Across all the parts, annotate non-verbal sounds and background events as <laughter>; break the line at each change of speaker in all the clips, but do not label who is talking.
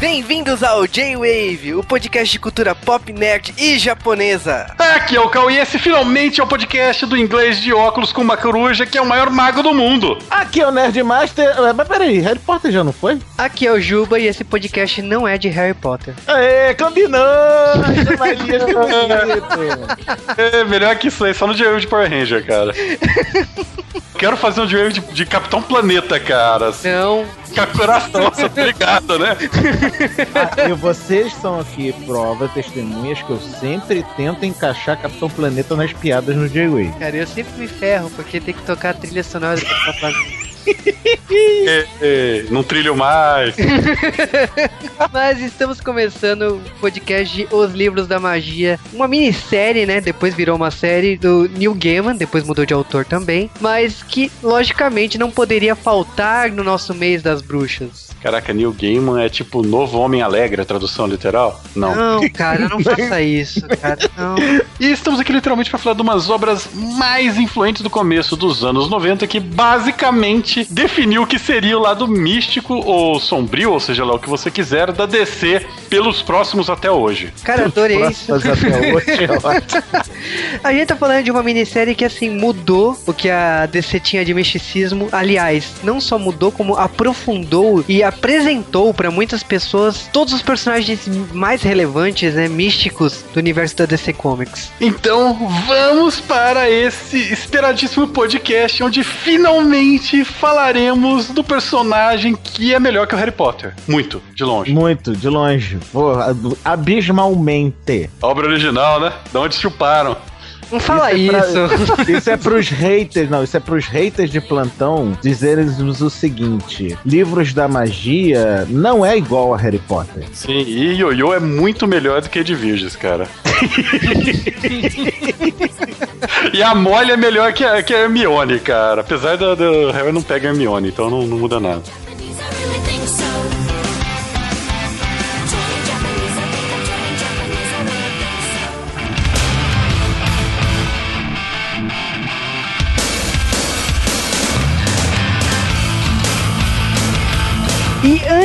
Bem-vindos ao J-Wave, o podcast de cultura pop, nerd e japonesa.
Aqui é o Cauê e esse finalmente é o podcast do inglês de óculos com uma coruja que é o maior mago do mundo.
Aqui é o Nerdmaster. Eh, Mas peraí, Harry Potter já não foi?
Aqui é o Juba e esse podcast não é de Harry Potter.
Aê, combinou! Bonito. <laughs>
É melhor que isso aí, só no J-Wave de Power Ranger, cara. <laughs> Quero fazer um J-Wave de, de Capitão Planeta, cara.
Não,
Coração, <laughs> você tá ligado, né?
Ah, e vocês são aqui provas, testemunhas que eu sempre tento encaixar Capitão Planeta nas piadas no J-Way.
cara, eu sempre me ferro porque tem que tocar a trilha sonora do Capitão
É, <laughs> é, não trilho mais. <laughs>
Mas estamos começando o podcast de Os Livros da Magia, uma minissérie, né? Depois virou uma série do Neil Gaiman, depois mudou de autor também, mas que logicamente não poderia faltar no nosso mês das bruxas.
Caraca, Neil Gaiman é tipo novo Homem Alegre, a tradução literal? Não.
Não, cara, não faça isso, cara. Não.
E estamos aqui literalmente para falar de umas obras mais influentes do começo dos anos 90 que basicamente definiu o que seria o lado místico ou sombrio, ou seja lá o que você quiser, da DC pelos próximos até hoje.
Cara, adorei isso.
Até hoje, é ótimo. <laughs>
A gente tá falando de uma minissérie que, assim, mudou o que a DC tinha de misticismo. Aliás, não só mudou, como aprofundou e apresentou pra muitas pessoas todos os personagens mais relevantes, né, místicos do universo da DC Comics.
Então vamos para esse esperadíssimo podcast onde finalmente falaremos do personagem que é melhor que o Harry Potter. Muito, de longe.
Muito, de longe. Porra, abismalmente.
Obra original, né? Da onde chuparam.
Não fala
Isso é
isso.
pra- <laughs> Isso é pros haters, não, isso é pros haters de plantão dizerem o seguinte: livros da magia não é igual a Harry Potter.
Sim, e Yoyo é muito melhor do que de Virgens, cara. <laughs> e a Molly é melhor que a, que a Hermione, cara. Apesar do, do Harry não pega a Hermione, então não, não muda nada.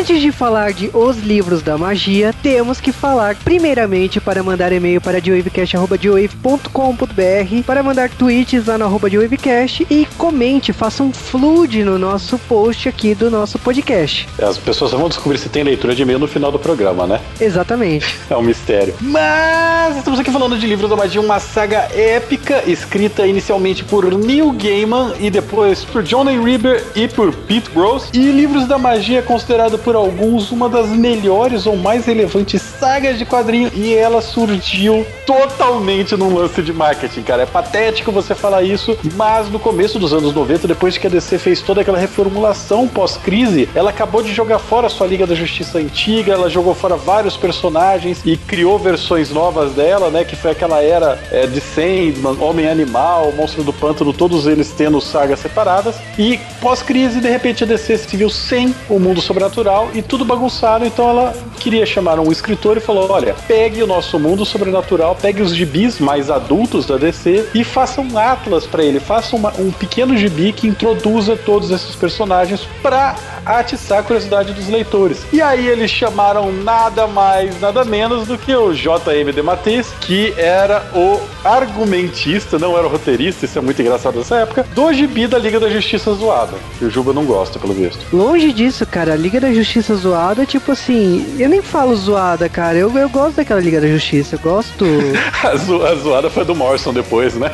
Antes de falar de Os Livros da Magia, temos que falar primeiramente para mandar e-mail para dewavecast.com.br, para mandar tweets lá no arroba dewavecast e comente, faça um flood no nosso post aqui do nosso podcast.
As pessoas vão descobrir se tem leitura de e-mail no final do programa, né?
Exatamente. <laughs>
É um mistério. Mas estamos aqui falando de Livros da Magia, uma saga épica, escrita inicialmente por Neil Gaiman e depois por John A. Reber e por Pete Rose. E Livros da Magia é considerado por alguns uma das melhores ou mais relevantes sagas de quadrinho e ela surgiu totalmente num lance de marketing, cara. É patético você falar isso, mas no começo dos anos 90, depois que a DC fez toda aquela reformulação pós-crise, ela acabou de jogar fora a sua Liga da Justiça antiga, ela jogou fora vários personagens e criou versões novas dela, né? Que foi aquela era é, de Sandman, Homem-Animal, Monstro do Pântano, todos eles tendo sagas separadas. E pós-crise, de repente, a DC se viu sem o mundo sobrenatural e tudo bagunçado, então ela queria chamar um escritor e falou: olha, pegue o nosso mundo sobrenatural, pegue os gibis mais adultos da DC e faça um atlas pra ele, faça uma- um pequeno gibi que introduza todos esses personagens pra atiçar a curiosidade dos leitores. E aí eles chamaram nada mais, nada menos do que o J.M. DeMatteis, que era o argumentista, não era o roteirista, isso é muito engraçado nessa época, do gibi da Liga da Justiça zoada. Que o Juba não gosta, pelo visto.
Longe disso, cara, a Liga da Justiça zoada, tipo assim, eu nem falo zoada, cara, eu, eu gosto daquela Liga da Justiça, eu gosto. <laughs>
A, zo- a zoada foi do Morrison depois, né?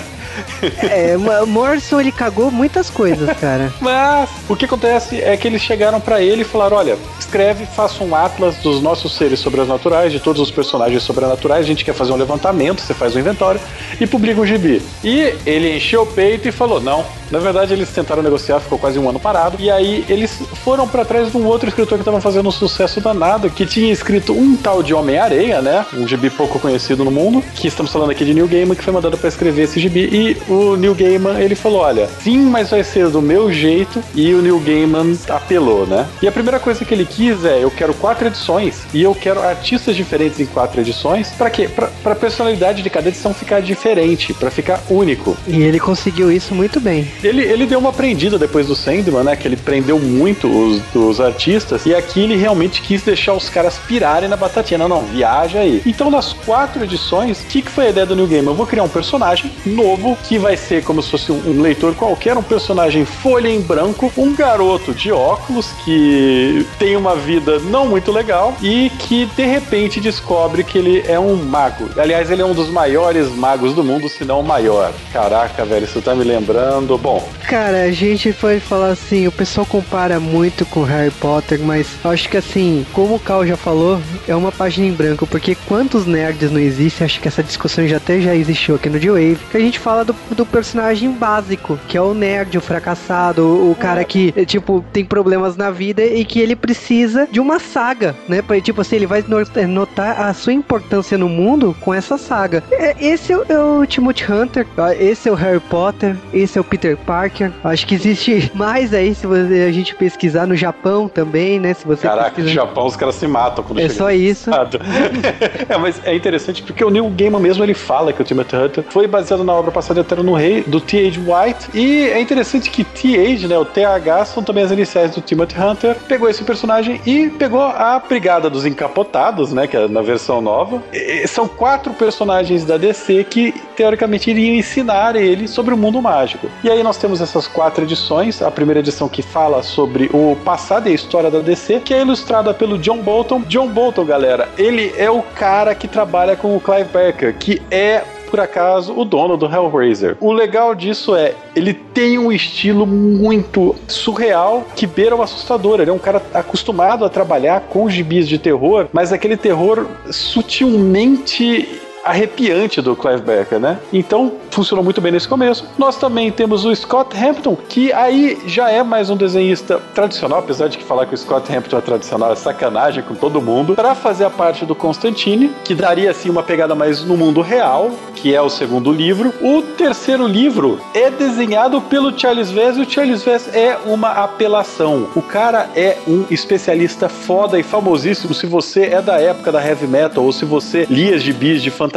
é, o Morrison ele cagou muitas coisas, cara. <laughs>
Mas o que acontece é que eles chegaram pra ele e falaram: olha, escreve, faça um atlas dos nossos seres sobrenaturais, de todos os personagens sobrenaturais. A gente quer fazer um levantamento, você faz um inventório e publica um gibi. E ele encheu o peito e falou: não. Na verdade, eles tentaram negociar, ficou quase um ano parado. E aí eles foram pra trás de um outro escritor que estava fazendo um sucesso danado, que tinha escrito um tal de Homem-Areia, né? Um gibi pouco conhecido no mundo. Que estamos falando aqui de Neil Gaiman, que foi mandado pra escrever esse gibi. E o Neil Gaiman, ele falou: olha, sim, mas vai ser do meu jeito. E o Neil Gaiman apelou, né? E a primeira coisa que ele quis é: eu quero quatro edições e eu quero artistas diferentes em quatro edições. Pra quê? Pra, pra personalidade de cada edição ficar diferente, pra ficar único.
E ele conseguiu isso muito bem.
Ele, ele deu uma prendida depois do Sandman, né? Que ele prendeu muito os, artistas. E aqui ele realmente quis deixar os caras pirarem na batatinha. Não, não, viaja aí. Então, nas quatro edições, o que, que foi a ideia do New Game? Eu vou criar um personagem novo que vai ser como se fosse um, um leitor qualquer, um personagem folha em branco, um garoto de óculos que tem uma vida não muito legal e que de repente descobre que ele é um mago. Aliás, ele é um dos maiores magos do mundo, se não o maior. Caraca, velho, isso tá me lembrando. Bom,
Cara, a gente pode falar assim, o pessoal compara muito com Harry Potter, mas acho que assim, como o Cal já falou, é uma página em branco, porque quantos nerds não existem, acho que essa discussão já até já existiu aqui no D-Wave, que a gente fala do, do personagem básico, que é o nerd, o fracassado, o, o cara que, eh, tipo, tem problemas na vida e que ele precisa de uma saga, né? Pra, tipo assim, ele vai eh, notar a sua importância no mundo com essa saga. É, Esse é o, é Timothy Hunter, esse é o Harry Potter, esse é o Peter Parker. Acho que existe <laughs> mais aí se você, a gente pesquisar no Japão também, né? Se você
caraca, no
pesquisar.
Japão os caras se matam quando
É
chega
só isso. <laughs>
é, mas é interessante porque o Neil Gaiman mesmo ele fala que o Timothy Hunter foi baseado na obra passada de Eterno no Rei, do T.H. White. E é interessante que T.H., né, o T.H. são também as iniciais do Timothy Hunter, pegou esse personagem e pegou a Brigada dos Encapotados, né, que é na versão nova. E são quatro personagens da DC que, teoricamente, iriam ensinar ele sobre o mundo mágico. E aí nós temos essas quatro edições. A primeira edição que fala sobre o passado e a história da DC, que é ilustrada pelo John Bolton. John Bolton, galera, ele é o cara que trabalha com o Clive Barker, que é por acaso, o dono do Hellraiser. O legal disso é, ele tem um estilo muito surreal que beira o assustador. Ele é um cara acostumado a trabalhar com gibis de terror, mas aquele terror sutilmente arrepiante do Clive Barker, né? Então, funcionou muito bem nesse começo. Nós também temos o Scott Hampton, que aí já é mais um desenhista tradicional, apesar de que falar que o Scott Hampton é tradicional é sacanagem com todo mundo, para fazer a parte do Constantine, que daria assim uma pegada mais no mundo real, que é o segundo livro. O terceiro livro é desenhado pelo Charles Vess e o Charles Vess é uma apelação. O cara é um especialista foda e famosíssimo. Se você é da época da heavy metal ou se você lia gibis de fantasia,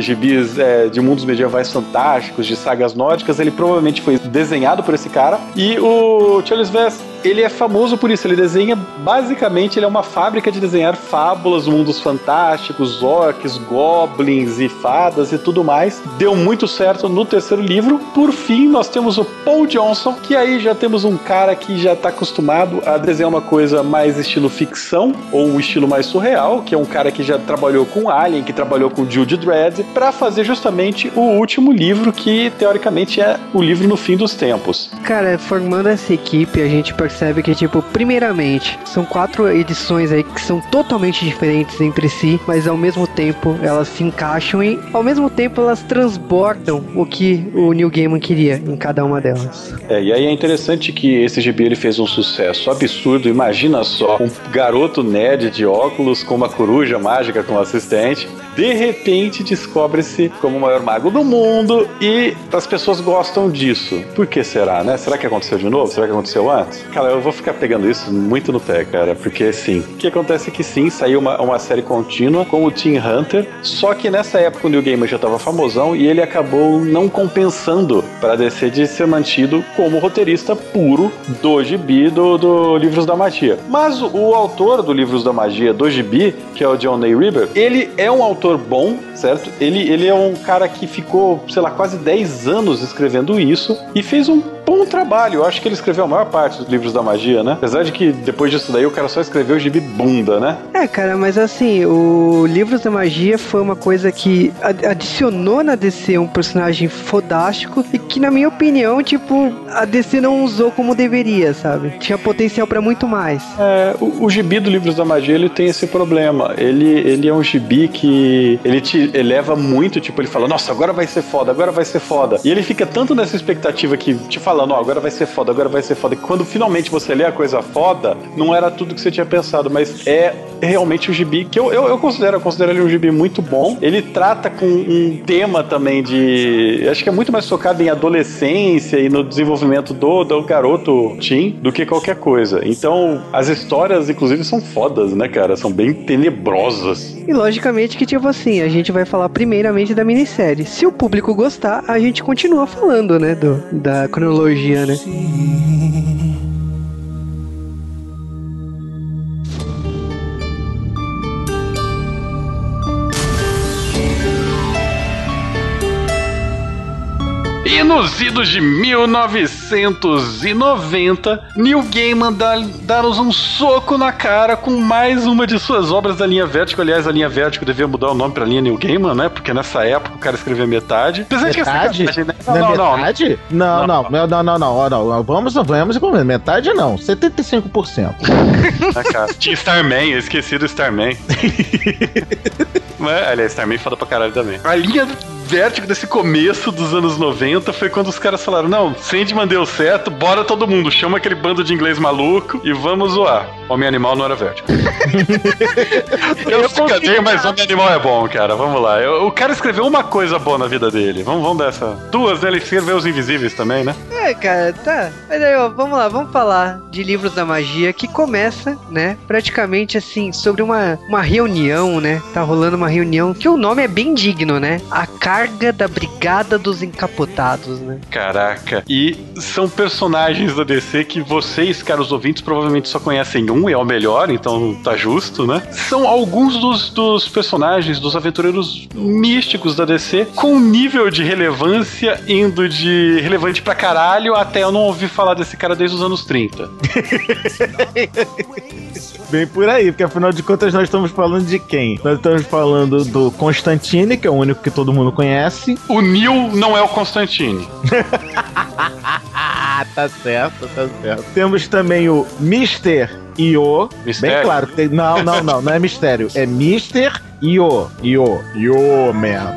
gibis é, de mundos medievais fantásticos, de sagas nórdicas, ele provavelmente foi desenhado por esse cara. E o Charles Vess, ele é famoso por isso. Ele desenha, basicamente, ele é uma fábrica de desenhar fábulas, mundos fantásticos, orcs, goblins e fadas e tudo mais. Deu muito certo no terceiro livro. Por fim, nós temos o Paul Johnson, que aí já temos um cara que já está acostumado a desenhar uma coisa mais estilo ficção ou um estilo mais surreal, que é um cara que já trabalhou com Alien, que trabalhou com Jude Dredd, para fazer justamente o último livro que teoricamente é o livro no fim dos tempos.
Cara, formando essa equipe, a gente percebe que, tipo, primeiramente, são quatro edições aí que são totalmente diferentes entre si, mas ao mesmo tempo elas se encaixam e ao mesmo tempo elas transbordam o que o Neil Gaiman queria em cada uma delas.
É, e aí é interessante que esse gibi ele fez um sucesso absurdo. Imagina só, um garoto nerd de óculos com uma coruja mágica como assistente, de repente descobre-se como o maior mago do mundo e as pessoas gostam disso. Por que será, né? Será que aconteceu de novo? Será que aconteceu antes? Cara, eu vou ficar pegando isso muito no pé, cara, porque sim. O que acontece é que sim, saiu uma, uma série contínua com o Team Hunter, só que nessa época o Neil Gaiman já tava famosão e ele acabou não compensando para DC de ser mantido como roteirista puro do gibi do, do Livros da Magia. Mas o, autor do Livros da Magia do gibi, que é o John Ney Rieber, ele é um autor bom, certo? Ele, ele é um cara que ficou, sei lá, quase 10 anos escrevendo isso e fez um bom trabalho. Eu acho que ele escreveu a maior parte dos livros da magia, né? Apesar de que depois disso daí o cara só escreveu o gibi bunda, né?
É, cara, mas assim, o Livros da Magia foi uma coisa que ad- adicionou na DC um personagem fodástico e que, na minha opinião, tipo, a DC não usou como deveria, sabe? Tinha potencial pra muito mais.
É, o, o gibi do Livros da Magia ele tem esse problema. Ele, ele é um gibi que ele te eleva muito, tipo, ele fala, nossa, agora vai ser foda, agora vai ser foda. E ele fica tanto nessa expectativa que te falando, ó, agora vai ser foda, agora vai ser foda. Que quando finalmente você lê a coisa foda, não era tudo que você tinha pensado, mas é realmente o gibi que eu, eu, eu considero, eu considero ele um gibi muito bom. Ele trata com um tema também de. Acho que é muito mais focado em adolescência e no desenvolvimento do, do garoto Tim do que qualquer coisa. Então, as histórias, inclusive, são fodas, né, cara? São bem tenebrosas.
E logicamente que, tipo assim, a gente vai falar primeiramente da minissérie. Se o público gostar, a gente continua falando, né, do, da cronologia magia, né?
E nos idos de 1990, Neil Gaiman dá- dá-nos um soco na cara com mais uma de suas obras da linha Vertigo. Aliás, a linha Vertigo devia mudar o nome pra linha Neil Gaiman, né? Porque nessa época o cara escrevia metade. Apesar que é
Metade?
sacanagem, né?
Não,
Não,
é
não, não.
metade? Não, não, não, não, não, não, não, não. Vamos, vamos e vamos. Metade não, 75%.
Ah, <laughs> cara. Tinha Starman, eu esqueci do Starman. <laughs> Mas, aliás, Starman é foda pra caralho também. A linha vértigo desse começo dos anos 90 foi quando os caras falaram: não, Sandman deu certo, bora todo mundo, chama aquele bando de inglês maluco e vamos zoar. Homem Animal não era vértigo. <laughs> eu sacanei, mas Homem Animal é bom, cara. Vamos lá. Eu- o cara escreveu uma coisa boa na vida dele. Vamos, vamos dessa. Duas, né? Ele escreveu Os Invisíveis também, né?
É, cara, tá. Mas aí, ó, vamos lá, vamos falar de livros da magia que começa, né, praticamente assim, sobre uma, uma reunião, né? Tá rolando uma reunião que o nome é bem digno, né? A carga da Brigada dos Encapotados, né?
Caraca. E são personagens da DC que vocês, caros ouvintes, provavelmente só conhecem um, e é o melhor, então tá justo, né? São alguns dos, dos personagens, dos aventureiros místicos da DC, com um nível de relevância indo de relevante pra caralho até eu não ouvi falar desse cara desde os anos 30. <laughs>
Bem por aí, porque afinal de contas nós estamos falando de quem? Nós estamos falando do Constantine, que é o único que todo mundo conhece.
O Neil não é o Constantine. <laughs>
Tá certo, tá certo. Temos também o Mr. Io. Bem
Mistério?
claro, tem- não, não, não, não é mistério, é Mr. Io. Io, Io, man.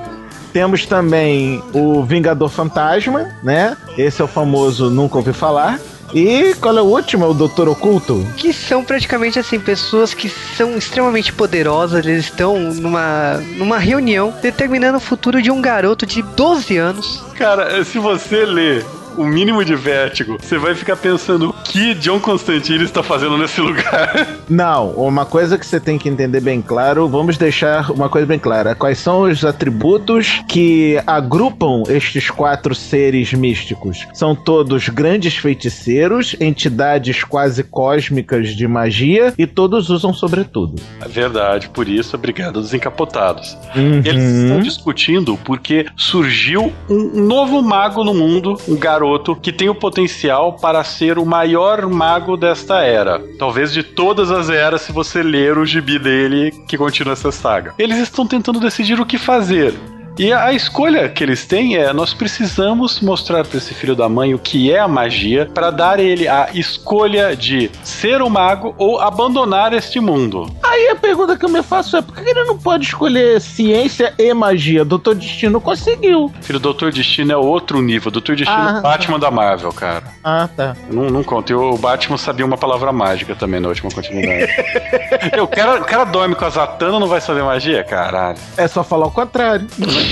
Temos também o Vingador Fantasma, né? Esse é o famoso Nunca Ouvi Falar. E qual é o último? É o Doutor Oculto?
Que são praticamente assim, pessoas que são extremamente poderosas, eles estão numa, numa reunião determinando o futuro de um garoto de 12 anos.
Cara, se você ler o mínimo de vértigo, você vai ficar pensando o que John Constantine está fazendo nesse lugar. <laughs>
Não, uma coisa que você tem que entender bem claro, vamos deixar uma coisa bem clara. Quais são os atributos que agrupam estes quatro seres místicos? São todos grandes feiticeiros, entidades quase cósmicas de magia e todos usam sobretudo.
É verdade, por isso a Brigada dos Encapotados.
Uhum.
Eles estão discutindo porque surgiu um novo mago no mundo, um garoto que tem o potencial para ser o maior mago desta era. Talvez de todas as eras, se você ler o gibi dele que continua essa saga. Eles estão tentando decidir o que fazer. E a a escolha que eles têm é: nós precisamos mostrar para esse filho da mãe o que é a magia para dar ele a escolha de ser um mago ou abandonar este mundo.
Aí a pergunta que eu me faço é: por que ele não pode escolher ciência e magia? Doutor Destino conseguiu.
Filho, Doutor Destino é outro nível. Doutor Destino é
Ah.
o Batman da Marvel, cara.
Ah, tá.
Não, não conta. E o Batman sabia uma palavra mágica também na última continuidade. <laughs> E o, cara, o cara dorme com a Zatanna não vai saber magia? Caralho.
É só falar o contrário. <laughs>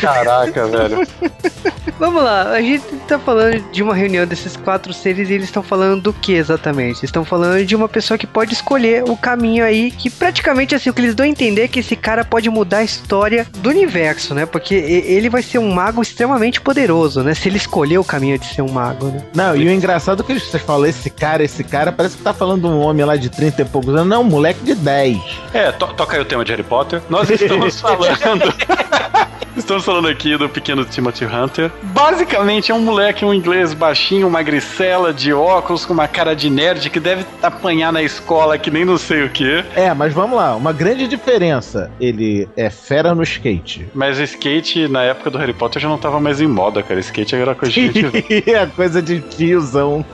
Caraca, velho. <laughs>
Vamos lá, a gente tá falando de uma reunião desses quatro seres e eles estão falando do que exatamente? Eles estão falando de uma pessoa que pode escolher o caminho aí, que praticamente assim, o que eles dão a entender é que esse cara pode mudar a história do universo, né? Porque ele vai ser um mago extremamente poderoso, né? Se ele escolher o caminho de ser um mago, né?
Não, e o engraçado é que vocês falam, esse cara, esse cara, parece que tá falando de um homem lá de 30 e poucos anos. Não, um moleque de 10.
É, to- toca aí o tema de Harry Potter. Nós estamos <laughs> falando. <laughs> Estamos falando aqui do pequeno Timothy Hunter. Basicamente é um moleque, um inglês baixinho, uma magricela de óculos, com uma cara de nerd que deve apanhar na escola que nem não sei o que.
É, mas vamos lá, uma grande diferença. Ele é fera no skate.
Mas o skate, na época do Harry Potter, já não tava mais em moda, cara. Skate era coisa de gente <laughs>
é coisa de tiozão.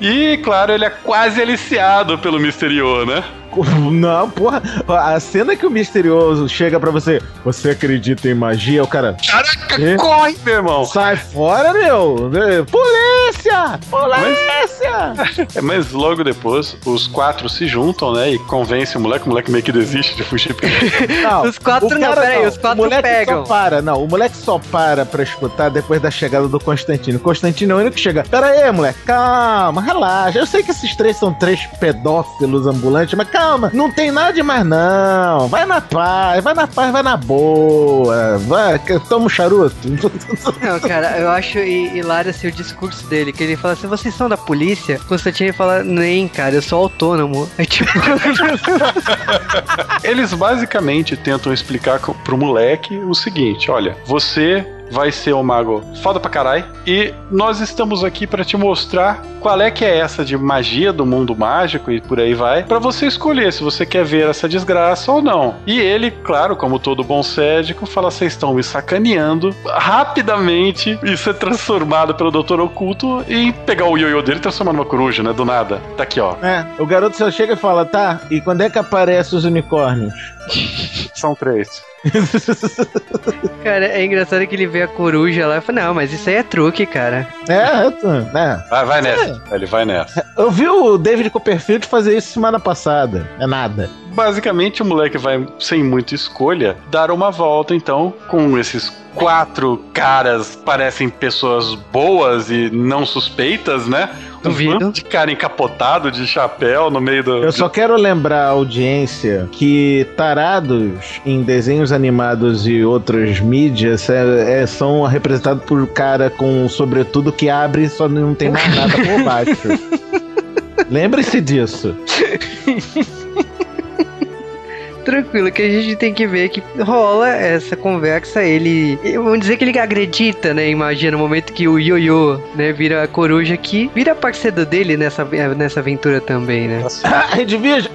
E, claro, ele é quase aliciado pelo Misterio, né? <laughs>
Não, porra. A cena que o misterioso chega pra você, você acredita em magia? O cara,
Caraca,
É?
corre, meu irmão!
sai fora, meu! Polícia! Polícia!
É, mas logo depois, os quatro se juntam, né? E convencem o moleque. O moleque meio que desiste de fugir. porque- <laughs>
Não,
Os quatro
o
não, peraí, os quatro
o moleque
pegam.
Só para, não, o moleque só para pra escutar depois da chegada do Constantino. O Constantino é o único que chega. Pera aí, moleque, calma, relaxa. Eu sei que esses três são três pedófilos ambulantes, mas calma, não tem nada demais, não. Vai na paz, vai na paz, vai na boa. Vai, que- toma um charuto. <laughs>
Não, cara, eu acho hi- hilário assim, o discurso dele, que ele fala assim, vocês são da polícia? Constantino fala, nem, cara, eu sou autônomo. Aí <laughs> tipo,
Eles basicamente tentam explicar pro moleque o seguinte: olha, você vai ser um mago foda pra caralho e nós estamos aqui pra te mostrar qual é que é essa de magia do mundo mágico e por aí vai, pra você escolher se você quer ver essa desgraça ou não. E ele, claro, como todo bom cédico, fala: vocês estão me sacaneando. Rapidamente, isso é transformado pelo Doutor Oculto em pegar o ioiô dele e transformar numa coruja, né? Do nada. Tá aqui, ó.
É, o garoto só chega e fala, tá, e quando é que aparecem os unicórnios?
São três.
cara, é engraçado que ele vê a coruja lá e fala, não, mas isso aí é truque, cara.
É, tô- é.
Vai, vai nessa. Ele vai nessa.
Eu vi o David Copperfield fazer isso semana passada. É nada.
Basicamente, o moleque vai, sem muita escolha, dar uma volta, então, com esses quatro caras, parecem pessoas boas e não suspeitas, né? Um
Duvido.
bando de cara encapotado de chapéu no meio do.
Eu só quero lembrar a audiência que tarados em desenhos animados e outras mídias é- é- são representados por cara com um sobretudo que abre e só não tem mais nada por baixo. <laughs> Lembre-se disso. <laughs>
Tranquilo, que a gente tem que ver que rola essa conversa, ele... Vamos dizer que ele acredita, né, em magia, no momento que o Ioiô, né, vira a coruja que vira parceiro dele nessa, nessa aventura também, né?
Ah, Redvige!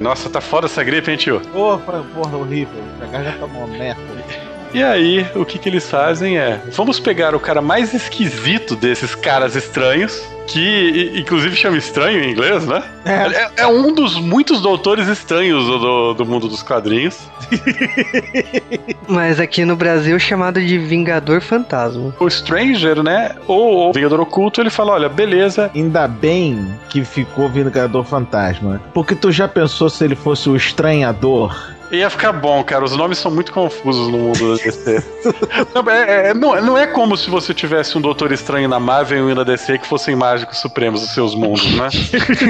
Nossa, tá foda essa gripe, hein, tio?
Porra, porra, horrível. A garganta tá uma merda.
E aí, o que, que eles fazem é: vamos pegar o cara mais esquisito desses caras estranhos, que inclusive chama estranho em inglês, né? É, é um dos muitos doutores estranhos do, do- do mundo dos quadrinhos. <laughs>
Mas aqui no Brasil chamado de Vingador Fantasma.
O Stranger, né? Ou o Vingador Oculto, ele fala: olha, beleza.
Ainda bem que ficou Vingador Fantasma. Porque tu já pensou se ele fosse o estranhador?
Ia ficar bom, cara. Os nomes são muito confusos no mundo da DC. <laughs> não, é, é- não, não é como se você tivesse um Doutor Estranho na Marvel e um na DC que fossem mágicos supremos dos seus mundos, né?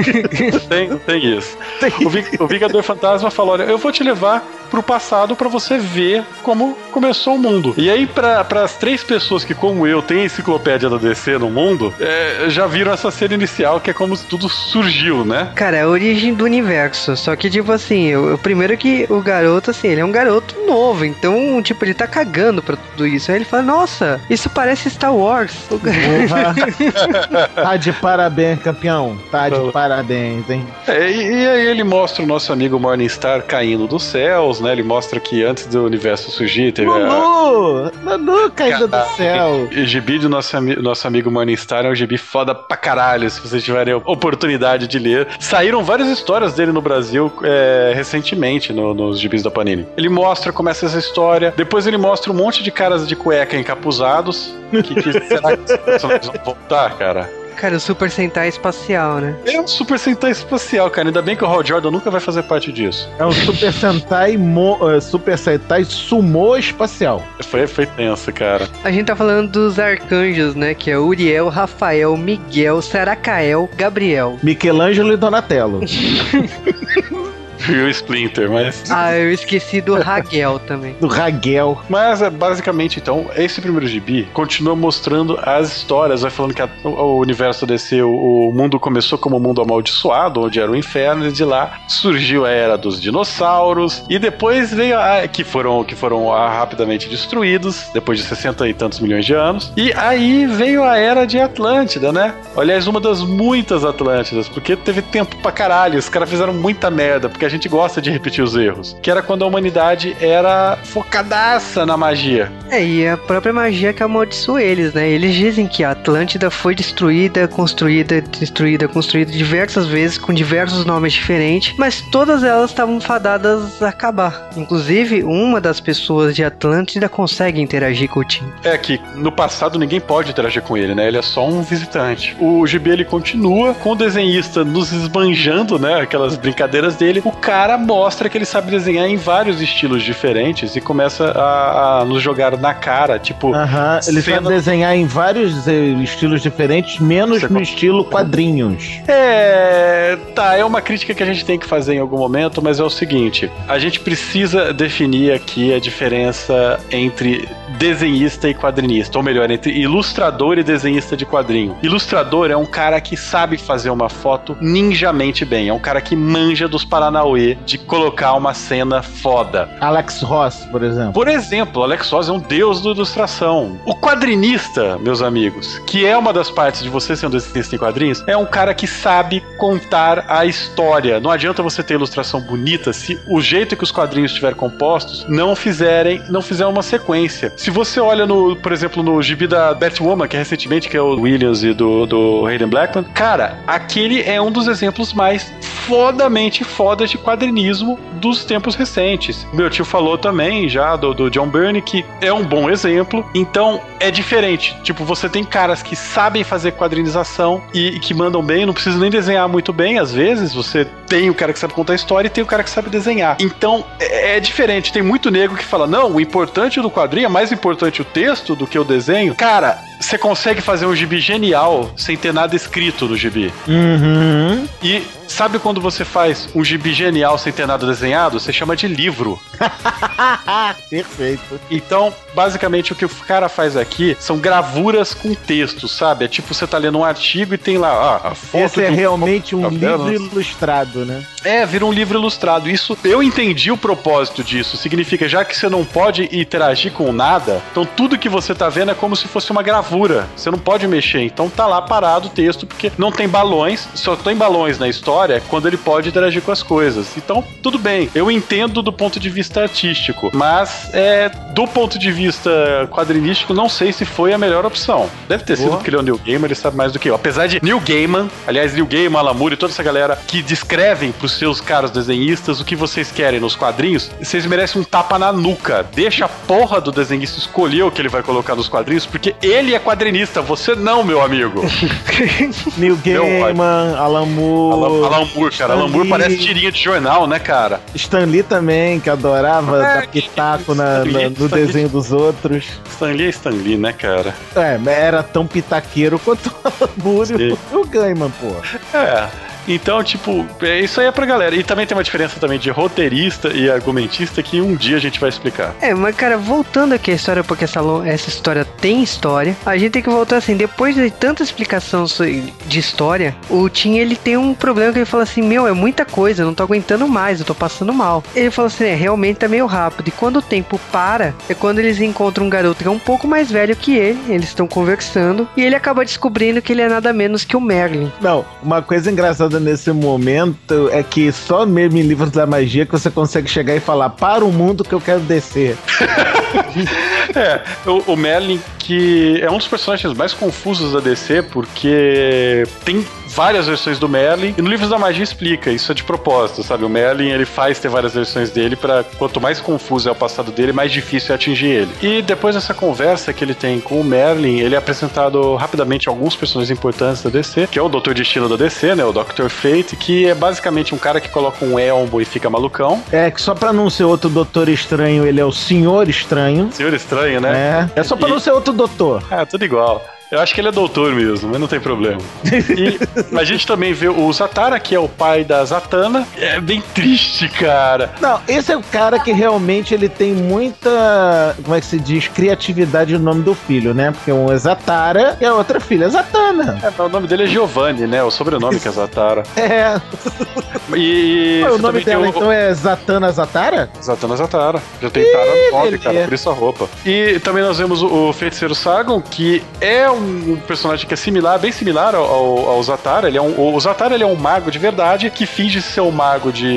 <laughs> tem, tem isso. O, Vi- o Vingador Fantasma fala: olha, eu vou te levar pro passado pra você ver como começou o mundo. E aí, para as três pessoas que, como eu, têm a enciclopédia da DC no mundo, é, já viram essa cena inicial que é como se tudo surgiu, né?
Cara, é a origem do universo. Só que, tipo assim, o, o primeiro que o garoto, assim, ele é um garoto novo. Então, tipo, ele tá cagando pra tudo isso. Aí ele fala, nossa, isso parece Star Wars. <laughs>
Tá de parabéns, campeão. Tá de parabéns, hein?
É, e, e aí ele mostra o nosso amigo Morningstar caindo dos céus, né? Ele mostra que antes do universo surgir, teve a.
Manu! Manu caindo do céu.
O gibi do nosso, ami- nosso amigo Morningstar é um gibi foda pra caralho, se vocês tiverem a oportunidade de ler. Saíram várias histórias dele no Brasil é, recentemente, no- nos gibis da Panini. Ele mostra, começa essa história, depois ele mostra um monte de caras de cueca encapuzados. Que, que <laughs> será que esses personagens vão voltar, cara?
Cara, o Super Sentai espacial, né?
É um Super Sentai espacial, cara. Ainda bem que o Hal Jordan nunca vai fazer parte disso.
É um Super Sentai, mo, eh, Super Sentai Sumo Espacial.
Foi, foi tenso, cara.
A gente tá falando dos arcanjos, né? Que é Uriel, Rafael, Miguel, Saracael, Gabriel.
Michelangelo e Donatello. <laughs>
E o Splinter, mas.
Ah, eu esqueci do Raguel também.
Do Raguel.
Mas é, basicamente, então, esse primeiro gibi continua mostrando as histórias, vai falando que a- o, universo desceu, o mundo começou como um mundo amaldiçoado, onde era o inferno, e de lá surgiu a era dos dinossauros, e depois veio a. que foram, que foram ah, rapidamente destruídos, depois de 60 e tantos milhões de anos, e aí veio a era de Atlântida, né? Aliás, uma das muitas Atlântidas, porque teve tempo pra caralho, os caras fizeram muita merda, porque a gente gosta de repetir os erros. Que era quando a humanidade era focadaça na magia.
É, e a própria magia que amaldiçoou eles, né? Eles dizem que a Atlântida foi destruída, construída, destruída, construída diversas vezes com diversos nomes diferentes, mas todas elas estavam fadadas a acabar. Inclusive, uma das pessoas de Atlântida consegue interagir com o Tim.
É que no passado ninguém pode interagir com ele, né? Ele é só um visitante. O gibi ele continua com o desenhista nos esbanjando, né? Aquelas brincadeiras dele. O cara mostra que ele sabe desenhar em vários estilos diferentes e começa a, a nos jogar na cara, tipo.
Aham, ele
cena-
sabe desenhar em vários eh, estilos diferentes, menos
Você
no
con-
estilo quadrinhos.
É. Tá, é uma crítica que a gente tem que fazer em algum momento, mas é o seguinte: a gente precisa definir aqui a diferença entre desenhista e quadrinista, ou melhor, entre ilustrador e desenhista de quadrinho. Ilustrador é um cara que sabe fazer uma foto ninjamente bem, é um cara que manja dos Paranauê de colocar uma cena foda.
Alex Ross, por exemplo.
Por exemplo, Alex Ross é um deus da ilustração. O quadrinista, meus amigos, que é uma das partes de você sendo desenhista em quadrinhos, é um cara que sabe contar a história. Não adianta você ter ilustração bonita se o jeito que os quadrinhos estiver compostos não fizerem, não fizer uma sequência. Se você olha no, por exemplo, no gibi da Batwoman, que é recentemente, que é o Williams e do, do Hayden Blackman, cara, aquele é um dos exemplos mais fodamente fodas de quadrinismo dos tempos recentes. Meu tio falou também já do, do John Byrne que é um bom exemplo. Então é diferente. Tipo, você tem caras que sabem fazer quadrinização e que mandam bem, não precisa nem desenhar muito bem. Às vezes você tem o cara que sabe contar história e tem o cara que sabe desenhar. Então é, é diferente. Tem muito nego que fala: não, o importante do quadrinho é mais importante o texto do que o desenho. Cara, você consegue fazer um gibi genial sem ter nada escrito no gibi.
Uhum.
E sabe quando você faz um gibi genial sem ter nada desenhado? Você chama de livro. <laughs>
Perfeito.
Então, basicamente, o que o cara faz aqui são gravuras com texto, sabe? É tipo você tá lendo um artigo e tem lá ah, a foto.
Esse é
um-
realmente um livro ilustrado, né?
É, vira um livro ilustrado. Isso, eu entendi o propósito disso. Significa, já que você não pode interagir com nada, então tudo que você tá vendo é como se fosse uma gravura. Você não pode mexer. Então tá lá parado o texto, porque não tem balões, só tem balões na história quando ele pode interagir com as coisas. Então, tudo bem. Eu entendo do ponto de vista artístico, mas é, do ponto de vista quadrinístico, não sei se foi a melhor opção. Deve ter sido
Boa.
porque ele é o Neil Gaiman, ele sabe mais do que eu. Apesar de Neil Gaiman, aliás, Neil Gaiman, Alan Moore e toda essa galera que descrevem pros seus caros desenhistas o que vocês querem nos quadrinhos, vocês merecem um tapa na nuca. Deixa a porra do desenhista escolher o que ele vai colocar nos quadrinhos, porque ele é quadrinista, você não, meu amigo. <laughs>
Neil. Gaiman, Alan Moore,
Alan, Alan Moore, cara. Alan Moore
Lee.
parece tirinha de jornal, né, cara?
Stan Lee também, que adorava
É,
dar pitaco na-
Lee,
na- no
Stan Lee.
desenho dos outros.
Stan Lee é Stan Lee, né, cara?
É, era tão pitaqueiro quanto o Alan Moore e o Gaiman, pô.
É. Então, tipo, é, isso aí é pra galera. E também tem uma diferença também de roteirista e argumentista que um dia a gente vai explicar.
É, mas cara, voltando aqui à história, porque essa, essa história tem história, a gente tem que voltar assim, depois de tanta explicação de história, o Tim ele tem um problema que ele fala assim, meu, é muita coisa, eu não tô aguentando mais, eu tô passando mal. Ele fala assim, é, realmente tá meio rápido, e quando o tempo para, é quando eles encontram um garoto que é um pouco mais velho que ele, eles estão conversando, e ele acaba descobrindo que ele é nada menos que o Merlin.
Não, uma coisa engraçada nesse momento é que só mesmo em livros da magia que você consegue chegar e falar para o mundo que eu quero descer. <laughs>
É, o, o Merlin, que é um dos personagens mais confusos da DC, porque tem várias versões do Merlin, e no Livros da Magia explica, isso é de propósito, sabe? O Merlin, ele faz ter várias versões dele para quanto mais confuso é o passado dele, mais difícil é atingir ele. E depois dessa conversa que ele tem com o Merlin, ele é apresentado rapidamente alguns personagens importantes da DC, que é o Doutor Destino da DC, né? O Dr. Fate, que é basicamente um cara que coloca um elmo e fica malucão.
É que só pra não ser outro doutor estranho, ele é o senhor estranho.
Senhor estranho, né?
É, é só pra
E-
não ser outro doutor.
Ah, tudo igual. Eu acho que ele é doutor mesmo, mas não tem problema. E a gente também vê o Zatara, que é o pai da Zatanna. É bem triste, cara.
Não, esse é o cara que realmente ele tem muita, como é que se diz, criatividade no nome do filho, né? Porque um é Zatara e a outra filha é Zatana.
É, o nome dele é Giovanni, né? O sobrenome que é Zatara. <laughs>
É,
E
o nome dela
o-
então é Zatana Zatara?
Zatanna Zatara. Já tem Tara no nome, cara, por isso a roupa. E também nós vemos o, o Feiticeiro Sagon, que é um um personagem que é similar, bem similar ao, ao, ao Zatara. Ele é um, o Zatara ele é um mago de verdade que finge ser um mago de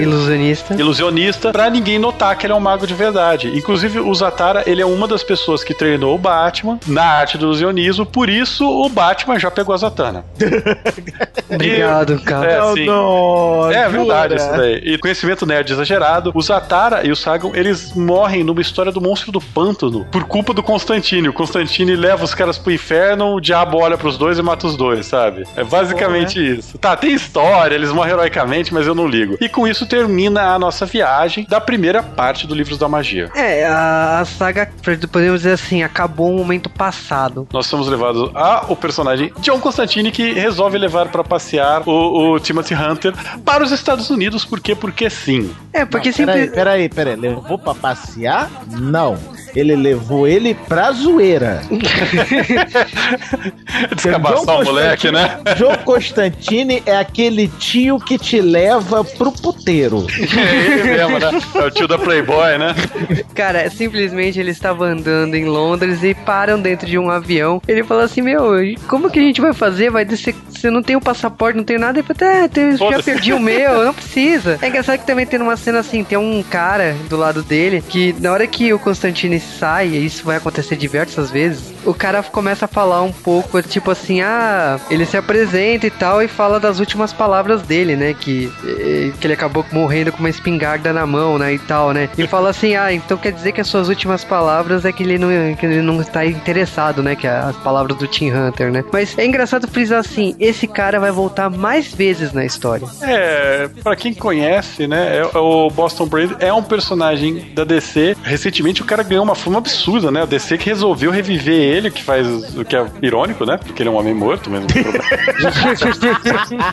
Ilusionista.
ilusionista pra ninguém notar que ele é um mago de verdade. Inclusive, o Zatara, ele é uma das pessoas que treinou o Batman na arte do ilusionismo, por isso o Batman já pegou a Zatanna. <laughs>
Obrigado, cara.
É, sim.
não,
É verdade isso daí. E conhecimento nerd exagerado. O Zatara e o Sagan, eles morrem numa história do monstro do pântano por culpa do Constantine. O Constantine leva os caras pro inferno, o diabo olha pros dois e mata os dois, sabe? É basicamente isso. Tá, tem história, eles morrem heroicamente, mas eu não ligo. E com isso termina a nossa viagem da primeira parte do Livros da Magia.
É, a, saga, podemos dizer assim, acabou um momento passado.
Nós somos levados a o personagem John Constantine que resolve levar pra passear o, o Timothy Hunter para os Estados Unidos. Por quê? Porque sim.
É, porque
Peraí,
sempre.
peraí, peraí. Levou pra passear? Não. Ele levou ele pra zoeira. <laughs>
Descabaçar o moleque, né?
João Constantine é aquele tio que te leva pro puteiro. <laughs>
É ele mesmo, né? É o tio da Playboy, né?
Cara, simplesmente ele estava andando em Londres e param dentro de um avião. Ele falou assim: Meu, como que a gente vai fazer? Vai descer. Você não tem o passaporte, não tem nada. Ele falou: É, tem- já perdi o meu, <laughs> não precisa. É engraçado que também tem uma cena assim: tem um cara do lado dele que na hora que o Constantine sai, e isso vai acontecer diversas vezes, o cara começa a falar um pouco, tipo assim: Ah, ele se apresenta e tal, e fala das últimas palavras dele, né? Que, eh, que ele acabou morrendo com uma espingarda na mão, né? E tal, né? E fala assim: Ah, então quer dizer que as suas últimas palavras é que ele não, que ele não está interessado, né? Que é as palavras do Tim Hunter, né? Mas é engraçado frisar assim: esse cara vai voltar mais vezes na história.
É, pra quem conhece, né, é- é o Boston Brand é um personagem da DC. Recentemente o cara ganhou uma fama absurda, né? A DC que resolveu reviver ele, o que faz o que é irônico, né? Porque ele é um homem morto, mas não tem problema. <laughs>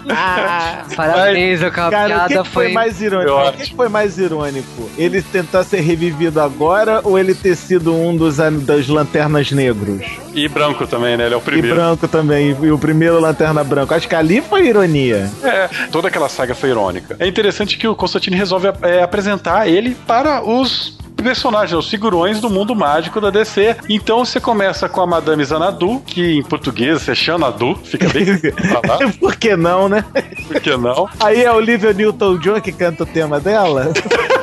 Parabéns, a
Cara, o
piada
que, que foi
foi.
mais irônico? O que, foi mais irônico? Ele tentar ser revivido agora ou ele ter sido um dos das lanternas negros?
E branco também, né? Ele é o
E
primeiro.
branco também, e o primeiro lanterna branco. Acho que ali foi ironia.
É, toda aquela saga foi irônica. É interessante que o Constantine resolve é, apresentar ele para os personagens, os figurões do mundo mágico da DC. Então você começa com a Madame Xanadu, que em português é Xanadu, fica bem falar, <laughs>
Por que não, né?
por que não?
Aí é a Olivia Newton-John que canta o tema dela. <laughs>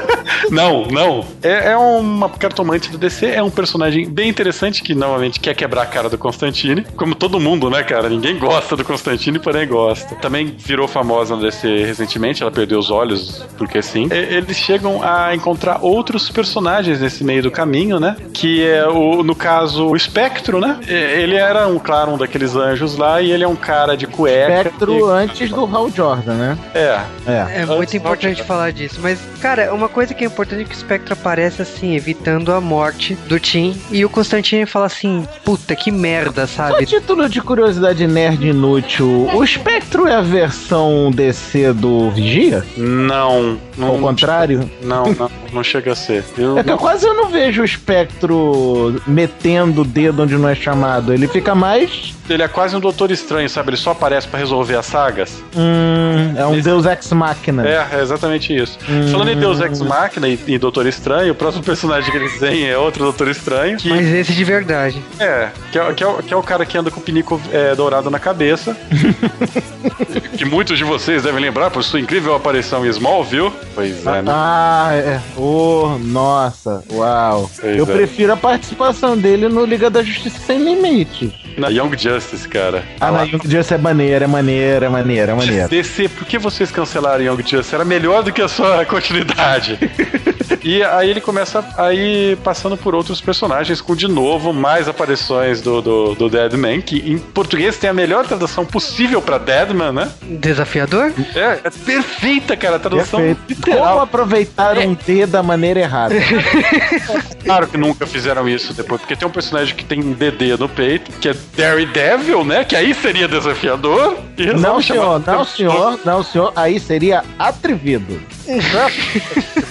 Não, não. É, é uma cartomante do DC, é um personagem bem interessante que novamente quer quebrar a cara do Constantine. Como todo mundo, né, cara? Ninguém gosta do Constantine, porém gosta. Também virou famosa na DC recentemente, ela perdeu os olhos, porque sim. E- Eles chegam a encontrar outros personagens nesse meio do caminho, né? Que é, o, no caso, o Espectro, né? E- Ele era, um, claro, um daqueles anjos lá e ele é um cara de cueca.
Espectro antes do Hal Jordan, né?
É.
É.
É muito importante falar disso, mas, cara, uma coisa que é importante é que o Spectre aparece assim, evitando a morte do Tim, e o Constantine fala assim, puta, que merda,
Só
sabe?
título de curiosidade nerd inútil, o Espectro é a versão DC do Vigia?
Não.
Ao
Não,
contrário?
não, não, não chega a ser. Eu,
É que eu quase eu não vejo o Espectro metendo o dedo onde não é chamado. Ele fica mais.
Ele é quase um doutor estranho, sabe? Ele só aparece pra resolver as sagas.
Hum, é um
Esse-
Deus Ex Machina.
É, é exatamente isso.
Hum.
Falando em Deus Ex Machina e, e Doutor Estranho, o próximo <laughs> personagem que eles têm é outro Doutor Estranho. Que,
Mas esse de verdade.
é, que é, que, é, o- que é o cara que anda com o pinico é, dourado na cabeça. <laughs> que muitos de vocês devem lembrar por sua incrível aparição em Smallville. Pois é, né?
Ah, é. Oh, nossa, uau.
Pois
eu
é.
prefiro a participação dele no Liga da Justiça Sem Limites.
Na Young Justice, cara.
Ah, na Young Justice é maneira, é maneira, é maneira, é maneira.
DC, por que vocês cancelaram Young Justice? Era melhor do que a sua <laughs> continuidade. <laughs> e aí ele começa aí passando por outros personagens, com de novo mais aparições do, do, do Deadman, que em português tem a melhor tradução possível pra Deadman, né?
Desafiador?
É, é perfeita, cara, a tradução
Perfeito. Como aproveitar um D da maneira errada? <laughs>
Claro que nunca fizeram isso depois, porque tem um personagem que tem um DD no peito, que é Daredevil, né? Que aí seria desafiador. E
Não, senhor,
chamar-
não, senhor, não, senhor. Aí seria atrevido.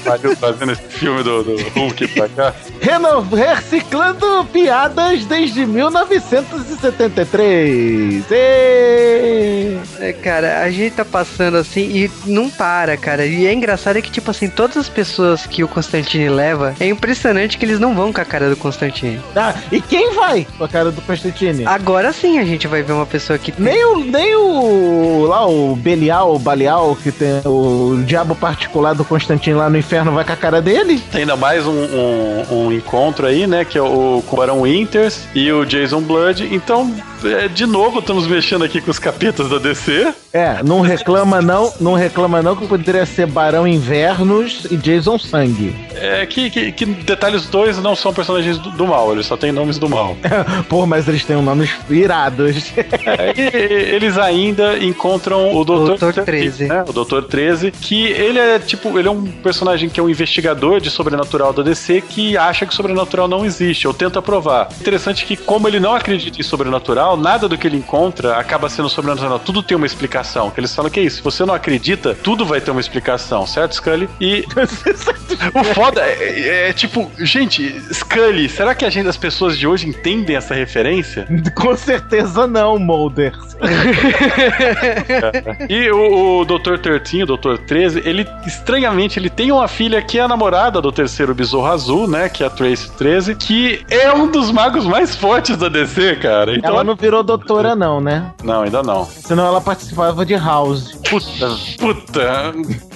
Pariu, Fazendo esse filme do, do Hulk pra cá.
Reno- reciclando piadas desde 1973. Ê!
É, cara, a gente tá passando assim e não para, cara. E é engraçado é que, tipo assim, todas as pessoas que o Constantine leva, é impressionante que eles não vão com a cara do Constantine.
Ah, e quem vai com a cara do Constantine?
Agora sim a gente vai ver uma pessoa que tem.
Nem o, nem o. Lá, o Belial, o Balial, que tem o diabo particular do Constantine lá no inferno, vai com a cara dele?
Tem ainda mais um, um- um encontro aí, né? Que é o Barão Winters e o Jason Blood. Então, é, de novo, estamos mexendo aqui com os capetas da DC.
É, não reclama não, não reclama não que poderia ser Barão Invernos e Jason Sangue.
É que, que, que detalhes dois não são personagens do, do mal, eles só têm nomes do mal. <laughs>
Pô, mas eles têm nomes irados.
É, e eles ainda encontram o Doutor,
Doutor 13.
né? O Doutor 13, que ele é tipo, ele é um personagem que é um investigador de sobrenatural da DC que acha que sobrenatural não existe, ou tenta provar. Interessante que, como ele não acredita em sobrenatural, nada do que ele encontra acaba sendo sobrenatural. Tudo tem uma explicação. Que eles falam que é isso. Se você não acredita, tudo vai ter uma explicação, certo, Scully? E <laughs> o foda é, é- é, tipo, gente, Scully, será que a gente, as pessoas de hoje entendem essa referência?
Com certeza não, Mulder. <laughs>
E o, o Dr. 13, o Dr. 13, ele, estranhamente, ele tem uma filha que é a namorada do terceiro besouro azul, né? Que é a Tracy 13, que é um dos magos mais fortes da DC, cara. Então,
Ela não virou doutora não, né?
Não, ainda não.
Senão ela participava de House.
Puta, puta.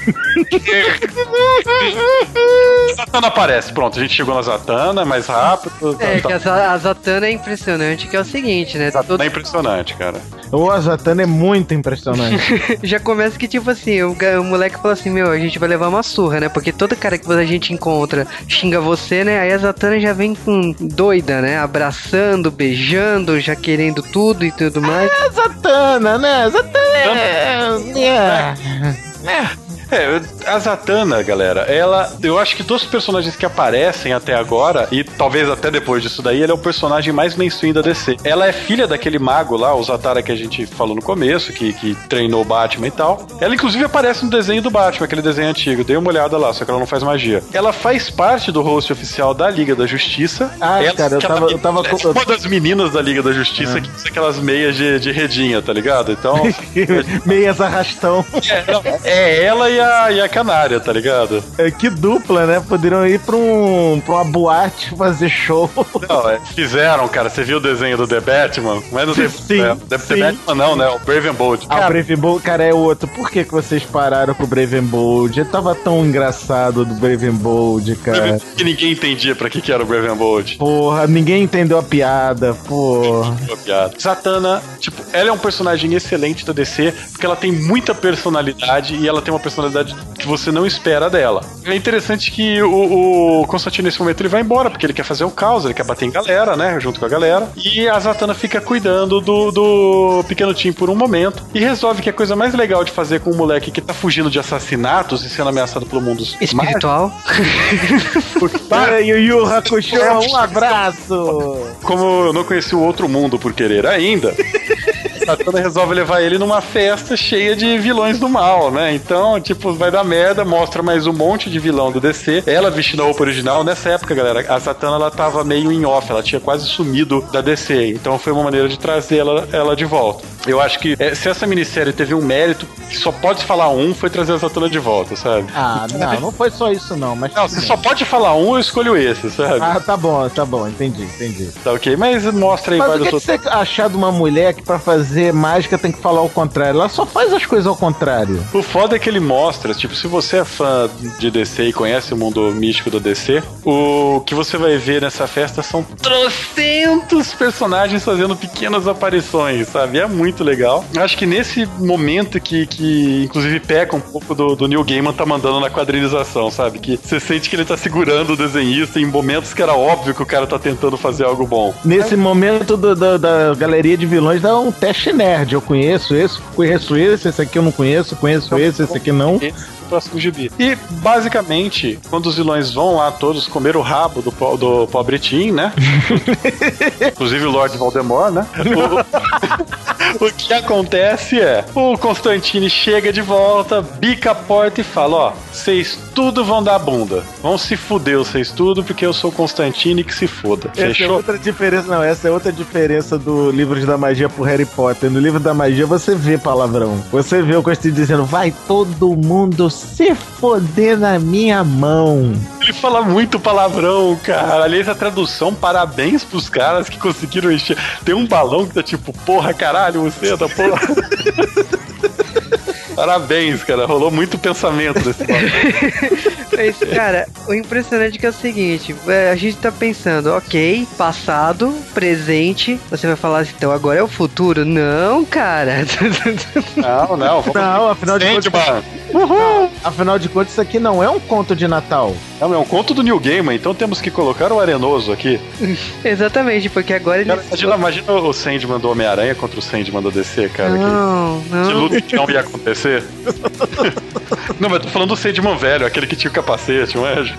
<laughs> Zatanna aparece, pronto, a gente chegou na Zatanna, mais rápido. tá-
É,
tá-
que a, a Zatanna é impressionante, que é o seguinte, né?
Zatanna
Todo-
é impressionante, cara.
O Azatana é muito impressionante. <laughs>
já começa que, tipo assim, o, o moleque fala assim, meu, a gente vai levar uma surra, né? Porque todo cara que a gente encontra xinga você, né? Aí a Zatanna já vem com doida, né? Abraçando, beijando, já querendo tudo e tudo mais.
É Zatanna, né? Zatanna é... é.
É, a Zatanna, galera, ela. Eu acho que dos personagens que aparecem até agora, e talvez até depois disso daí, ele é o personagem mais mainstream da DC. Ela é filha daquele mago lá, o Zatara que a gente falou no começo, que, que treinou o Batman e tal. Ela, inclusive, aparece no desenho do Batman, aquele desenho antigo. Dei uma olhada lá, só que ela não faz magia. Ela faz parte do host oficial da Liga da Justiça.
Ah,
ela,
cara, eu tava- eu tava
é Uma das meninas da Liga da Justiça que usa aquelas meias de, de redinha, tá ligado? Então. <laughs>
Meias arrastão.
é, não, é ela e a, e a canária, tá ligado?
É, que dupla, né? Poderiam ir pra, um, pra uma boate fazer show.
Não, é, fizeram, cara. Você viu o desenho do The Batman? Mas não tem.
Sim,
é, The,
sim.
Batman não, né? O Brave and Bold.
Ah, o Brave and Bold, cara, é outro. Por que, que vocês pararam com o Brave and Bold? Ele tava tão engraçado do Brave and Bold, cara.
que ninguém entendia pra que, que era o Brave and Bold.
Porra, ninguém entendeu a piada, pô.
Boa piada. Zatanna, tipo, ela é um personagem excelente da DC, porque ela tem muita personalidade e ela tem uma personalidade que você não espera dela. É interessante que o, o Constantino, nesse momento, ele vai embora, porque ele quer fazer o caos, ele quer bater em galera, né? Junto com a galera. E a Zatanna fica cuidando do, do pequeno Tim por um momento e resolve que a coisa mais legal de fazer com um moleque que tá fugindo de assassinatos e sendo ameaçado pelo mundo
Espiritual. <laughs>
Para, Yu Yu Hakusho, um abraço!
como eu não conheci o outro mundo por querer ainda, <laughs> Satana resolve levar ele numa festa cheia de vilões do mal, né? Então, tipo, vai dar merda, mostra mais um monte de vilão do DC. Ela vestindo a roupa original. Nessa época, galera, a Satana ela tava meio em off, ela tinha quase sumido da DC. Então foi uma maneira de trazer ela, ela de volta. Eu acho que é, se essa minissérie teve um mérito, que só pode falar um, foi trazer a Satana de volta, sabe?
Ah, não, não foi só isso não, mas...
Não, se só pode falar um, eu escolho esse, sabe?
Ah, tá bom, tá bom, entendi, entendi.
Tá ok, mas mostra aí
Mas
vários outros.
você achar de uma mulher que pra fazer mágica tem que falar o contrário? Ela só faz as coisas ao contrário.
O foda é que ele mostra, tipo, se você é fã de DC e conhece o mundo místico da DC, o que você vai ver nessa festa são trocentos personagens fazendo pequenas aparições, sabe? É muito legal. Acho que nesse momento que, que inclusive, peca um pouco do, do Neil Gaiman tá mandando na quadrinização, sabe? Que você sente que ele tá segurando o desenhista em momentos que era óbvio que o cara tá tentando fazer algo bom.
Nesse momento do- do- da galeria de vilões dá um teste nerd. Eu conheço esse, conheço esse, esse aqui eu não conheço, conheço esse, esse aqui não.
Então, próximo gibi. E, basicamente, quando os vilões vão lá todos comer o rabo do, po- do pobre Tim, né? <laughs> Inclusive o Lord Voldemort, né? O, <laughs> o que acontece é, o Constantine chega de volta, bica a porta e fala, ó, vocês tudo vão dar bunda. Vão se fuder vocês tudo, porque eu sou o Constantine que se foda.
Essa é
Fechou?
outra diferença, não. Essa é outra diferença do Livros da Magia pro Harry Potter. No Livro da Magia você vê palavrão. Você vê o Constantino dizendo, vai todo mundo se foder na minha mão.
Ele fala muito palavrão, cara. Aliás, a tradução, parabéns pros caras que conseguiram encher. Tem um balão que tá tipo, porra, caralho, você é da porra. <laughs> Parabéns, cara. Rolou muito pensamento nesse balão. <laughs>
Mas, cara, o impressionante é que é o seguinte: é, a gente tá pensando, ok, passado, presente. Você vai falar assim, então agora é o futuro? Não, cara.
Não, não. Vamos
Não, afinal de contas.
Mano.
Afinal de contas, isso aqui não é um conto de Natal.
Não, é um conto do New Gamer, então temos que colocar o Arenoso aqui. <laughs>
Exatamente, porque agora ele.
Cara, imagina, imagina o Sandman do Homem-Aranha contra o Sandman do DC, cara. que-
Não,
Que
não.
luta que não ia acontecer. <laughs> Não, mas eu tô falando do Sandman velho, aquele que tinha o capacete, um anjo.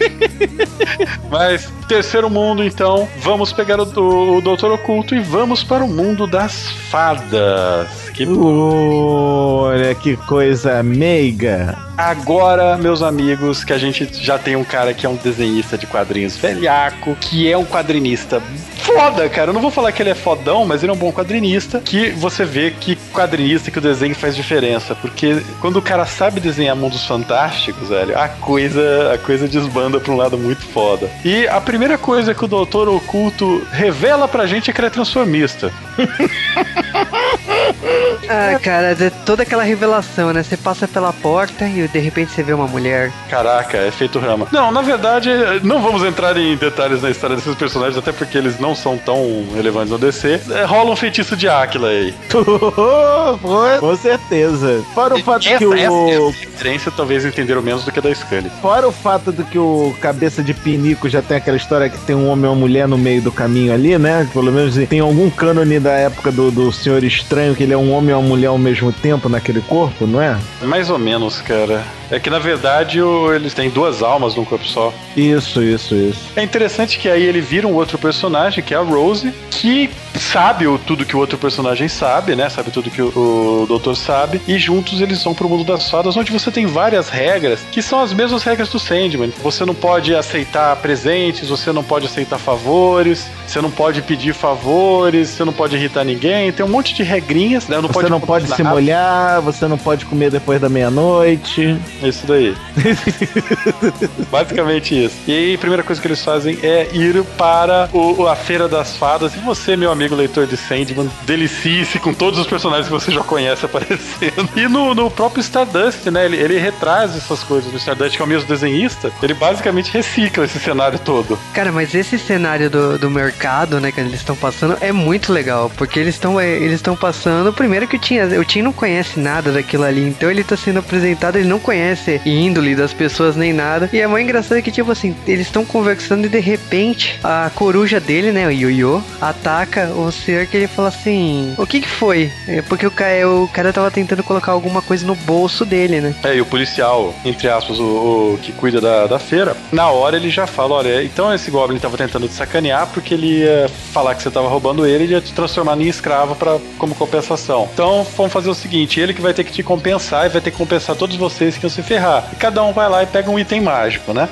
<laughs> mas, terceiro mundo, então, vamos pegar o, o, o Doutor Oculto e vamos para o mundo das fadas. Que
Olha que coisa meiga.
agora, meus amigos, que a gente já tem um cara que é um desenhista de quadrinhos velhaco, que é um quadrinista foda, cara. Eu não vou falar que ele é fodão, mas ele é um bom quadrinista. Que você vê que quadrinista, que o desenho faz diferença. Porque quando o cara sabe desenhar mundos fantásticos, velho, a coisa, a coisa desbanda pra um lado muito foda. E a primeira coisa que o Doutor Oculto revela pra gente é que ele é transformista. <laughs>
Ah, cara, é toda aquela revelação, né? Você passa pela porta e de repente você vê uma mulher.
Caraca, é feito rama. Não, na verdade, não vamos entrar em detalhes na história desses personagens, até porque eles não são tão relevantes no DC. É, rola um feitiço de Áquila aí. <laughs>
Com certeza. Fora o fato
essa,
que o.
essa é a referência talvez entenderam menos do que a da Scully.
Fora o fato do que o cabeça de pinico já tem aquela história que tem um homem e uma mulher no meio do caminho ali, né? Pelo menos tem algum cânone da época do, do Senhor Estranho que ele é um homem e uma mulher ao mesmo tempo naquele corpo, não é?
Mais ou menos, cara. É que na verdade o- eles têm duas almas num corpo só.
Isso, isso, isso.
É interessante que aí ele vira um outro personagem, que é a Rose, que sabe o, tudo que o outro personagem sabe, né? Sabe tudo que o, o doutor sabe. E juntos eles vão pro mundo das fadas, onde você tem várias regras que são as mesmas regras do Sandman. Você não pode aceitar presentes, você não pode aceitar favores, você não pode pedir favores, você não pode irritar ninguém. Tem um monte de regrinhas, né? Não
Você
pode
não pode se
nada.
molhar, você não pode comer depois da meia-noite.
Isso daí. <laughs> Basicamente isso. E aí, a primeira coisa que eles fazem é ir para o- a Feira das Fadas. E você, meu amigo leitor de Sandman, delicie-se com todos os personagens que você já conhece <laughs> aparecendo. E no, no próprio Stardust, né? Ele, ele retraz essas coisas no Stardust, que é o mesmo desenhista. Ele basicamente recicla esse cenário todo.
Cara, mas esse cenário do, do mercado, né, que eles estão passando, é muito legal. Porque eles estão eles estão passando. Primeiro que o Tim, o Tim não conhece nada daquilo ali. Então ele tá sendo apresentado, ele não conhece índole das pessoas nem nada. E é mais engraçado que, tipo assim, eles estão conversando e de repente a coruja dele, né, o Yoyo, ataca o ser que ele fala assim: O que que foi? É porque o cara, o cara tava tentando colocar alguma coisa no bolso dele, né?
É, e o policial, entre aspas, o, o que cuida da, da feira, na hora ele já fala: olha, então esse Goblin tava tentando te sacanear porque ele ia falar que você tava roubando ele e ia te transformar em escravo pra, como compensação. Então vamos fazer o seguinte: ele que vai ter que te compensar e vai ter que compensar todos vocês que iam ferrar. E cada um vai lá e pega um item mágico, né?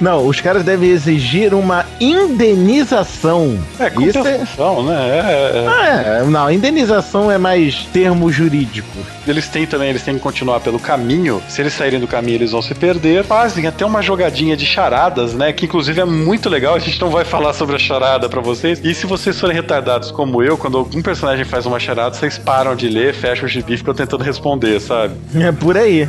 Não, os caras devem exigir uma indenização.
É,
Isso é...
compensação, né? É, é-
Ah, é, não, indenização é mais termo jurídico.
Eles têm também, eles têm que continuar pelo caminho. Se eles saírem do caminho, eles vão se perder. Fazem até uma jogadinha de charadas, né? Que inclusive é muito legal. A gente não vai falar sobre a charada pra vocês. E se vocês forem retardados como eu, quando algum personagem faz uma charada, vocês param de ler, fecham o gibi e ficam tentando responder, sabe?
É por aí.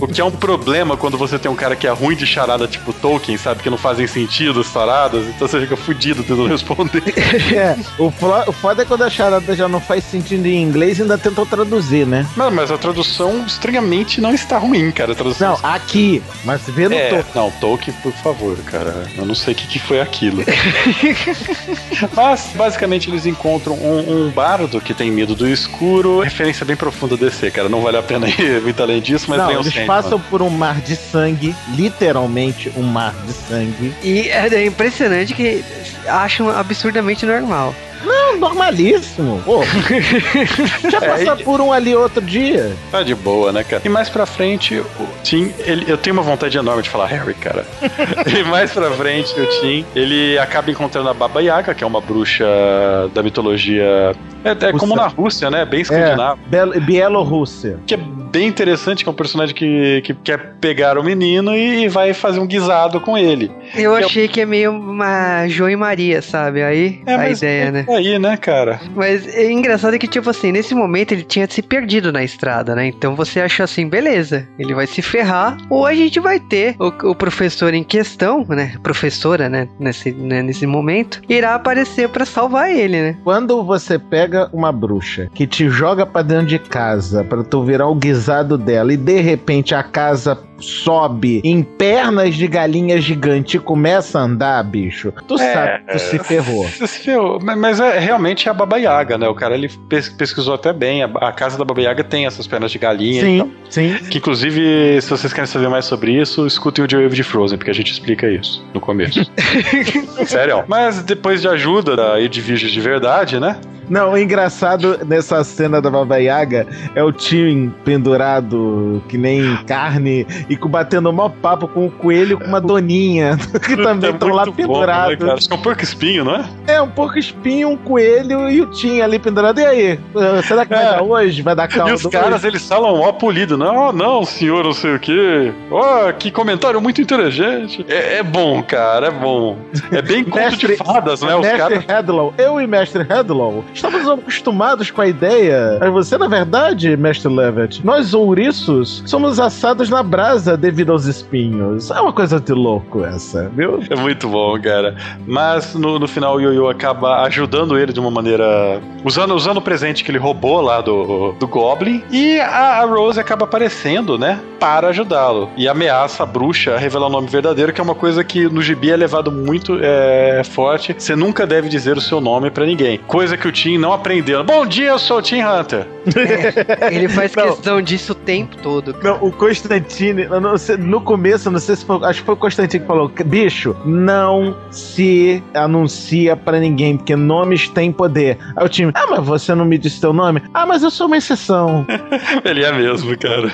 O que é um problema quando você tem um cara que é ruim de charada tipo Tolkien, sabe? Que não fazem sentido as paradas, então você fica fudido tentando responder. <laughs>
É, o, o foda é quando a charada já não faz sentido em inglês e ainda tentam traduzir, né?
Mas, mas a tradução estranhamente não está ruim, cara. A tradução
Não, aqui, mas vê no
É,
topo.
não, Tolkien, por favor, cara. Eu não sei o que, que foi aquilo. <laughs> Mas, basicamente, eles encontram um, um bardo que tem medo do escuro. Referência bem profunda DC, cara. Não vale a pena ir muito além disso, mas
não,
tem Sandman.
passam por um mar de sangue, literalmente um mar de sangue.
E é impressionante que acham absurdamente normal.
Não, normalíssimo. Pô, <laughs> já
É,
passar
e-
por um ali outro dia.
Tá de boa, né, cara? E mais pra frente, o Tim, ele, eu tenho uma vontade enorme de falar Harry, cara. <laughs> e mais pra frente, o Tim, ele acaba encontrando a Baba Yaga, que é uma bruxa da mitologia. É, é como na Rússia, né? Bem
É,
escandinavo.
Bel- Bielorrússia.
Que é bem interessante, que é um personagem que, que quer pegar o menino e vai fazer um guisado com ele.
Eu
Eu-
achei que é meio uma João e Maria, sabe? Aí
É,
a ideia,
é
né?
Aí, né, cara?
Mas é engraçado que, tipo assim, nesse momento ele tinha se perdido na estrada, né? Então você achou assim, beleza, ele vai se ferrar, ou a gente vai ter o, o professor em questão, né? Professora, né? Nesse, né, nesse momento, irá aparecer pra salvar ele, né?
Quando você pega uma bruxa que te joga pra dentro de casa pra tu virar o guisado dela. E de repente a casa sobe em pernas de galinha gigante e começa a andar, bicho, tu
É,
sabe que tu se ferrou.
Se ferrou. Mas, mas é realmente a Baba Yaga, né? O cara ele pes- pesquisou até bem. A, a casa da Baba Yaga tem essas pernas de galinha. e tal.
Sim, sim.
Que inclusive, se vocês querem saber mais sobre isso, escutem o Joe de Frozen, porque a gente explica isso no começo. <laughs> Sério. Mas depois de ajuda da Edwige de verdade, né?
Não, o engraçado nessa cena da Baba Yaga é o Tim pendurado que nem carne e com- batendo mó papo com o coelho com uma doninha <laughs> que também
É
estão lá
bom, né,
pendurados.
cara? Acho que é um porco espinho, não é?
É, um pouco espinho, um coelho e o Tim ali pendurado. E aí? Uh, Será que vai
É.
dar hoje? Vai dar calma?
E os caras, eles falam ó polido, não, não, senhor, não sei o quê. Ó, que comentário muito inteligente. É, é bom, cara, é bom. É bem conto de fadas, né? Os
Mestre
caras.
Hedlow, eu e Mestre Hedlow estamos acostumados com a ideia. Mas você, na verdade, Mestre Levitt, nós ouriços somos assados na brasa devido aos espinhos. É uma coisa de louco essa, viu?
É muito bom, cara. Mas no, no final o Yoyo acaba ajudando ele de uma maneira. Usando, usando o presente que ele roubou lá do, do Goblin. E a, a Rose acaba aparecendo, né? Para ajudá-lo. E ameaça a bruxa a revelar o nome verdadeiro, que é uma coisa que no gibi é levado muito é, forte. Você nunca deve dizer o seu nome pra ninguém. Coisa que o Tim não aprendeu. Bom dia, eu sou o Tim Hunter. <laughs>
Ele faz
Não.
questão disso o tempo todo.
Não, o Constantine, sei- no começo, não sei se foi, acho que foi o Constantine que falou, bicho, não se anuncia pra ninguém, porque nomes têm poder. Aí o time, ah, mas você não me disse teu nome? Ah, mas eu sou uma exceção. <laughs>
Ele é mesmo, cara.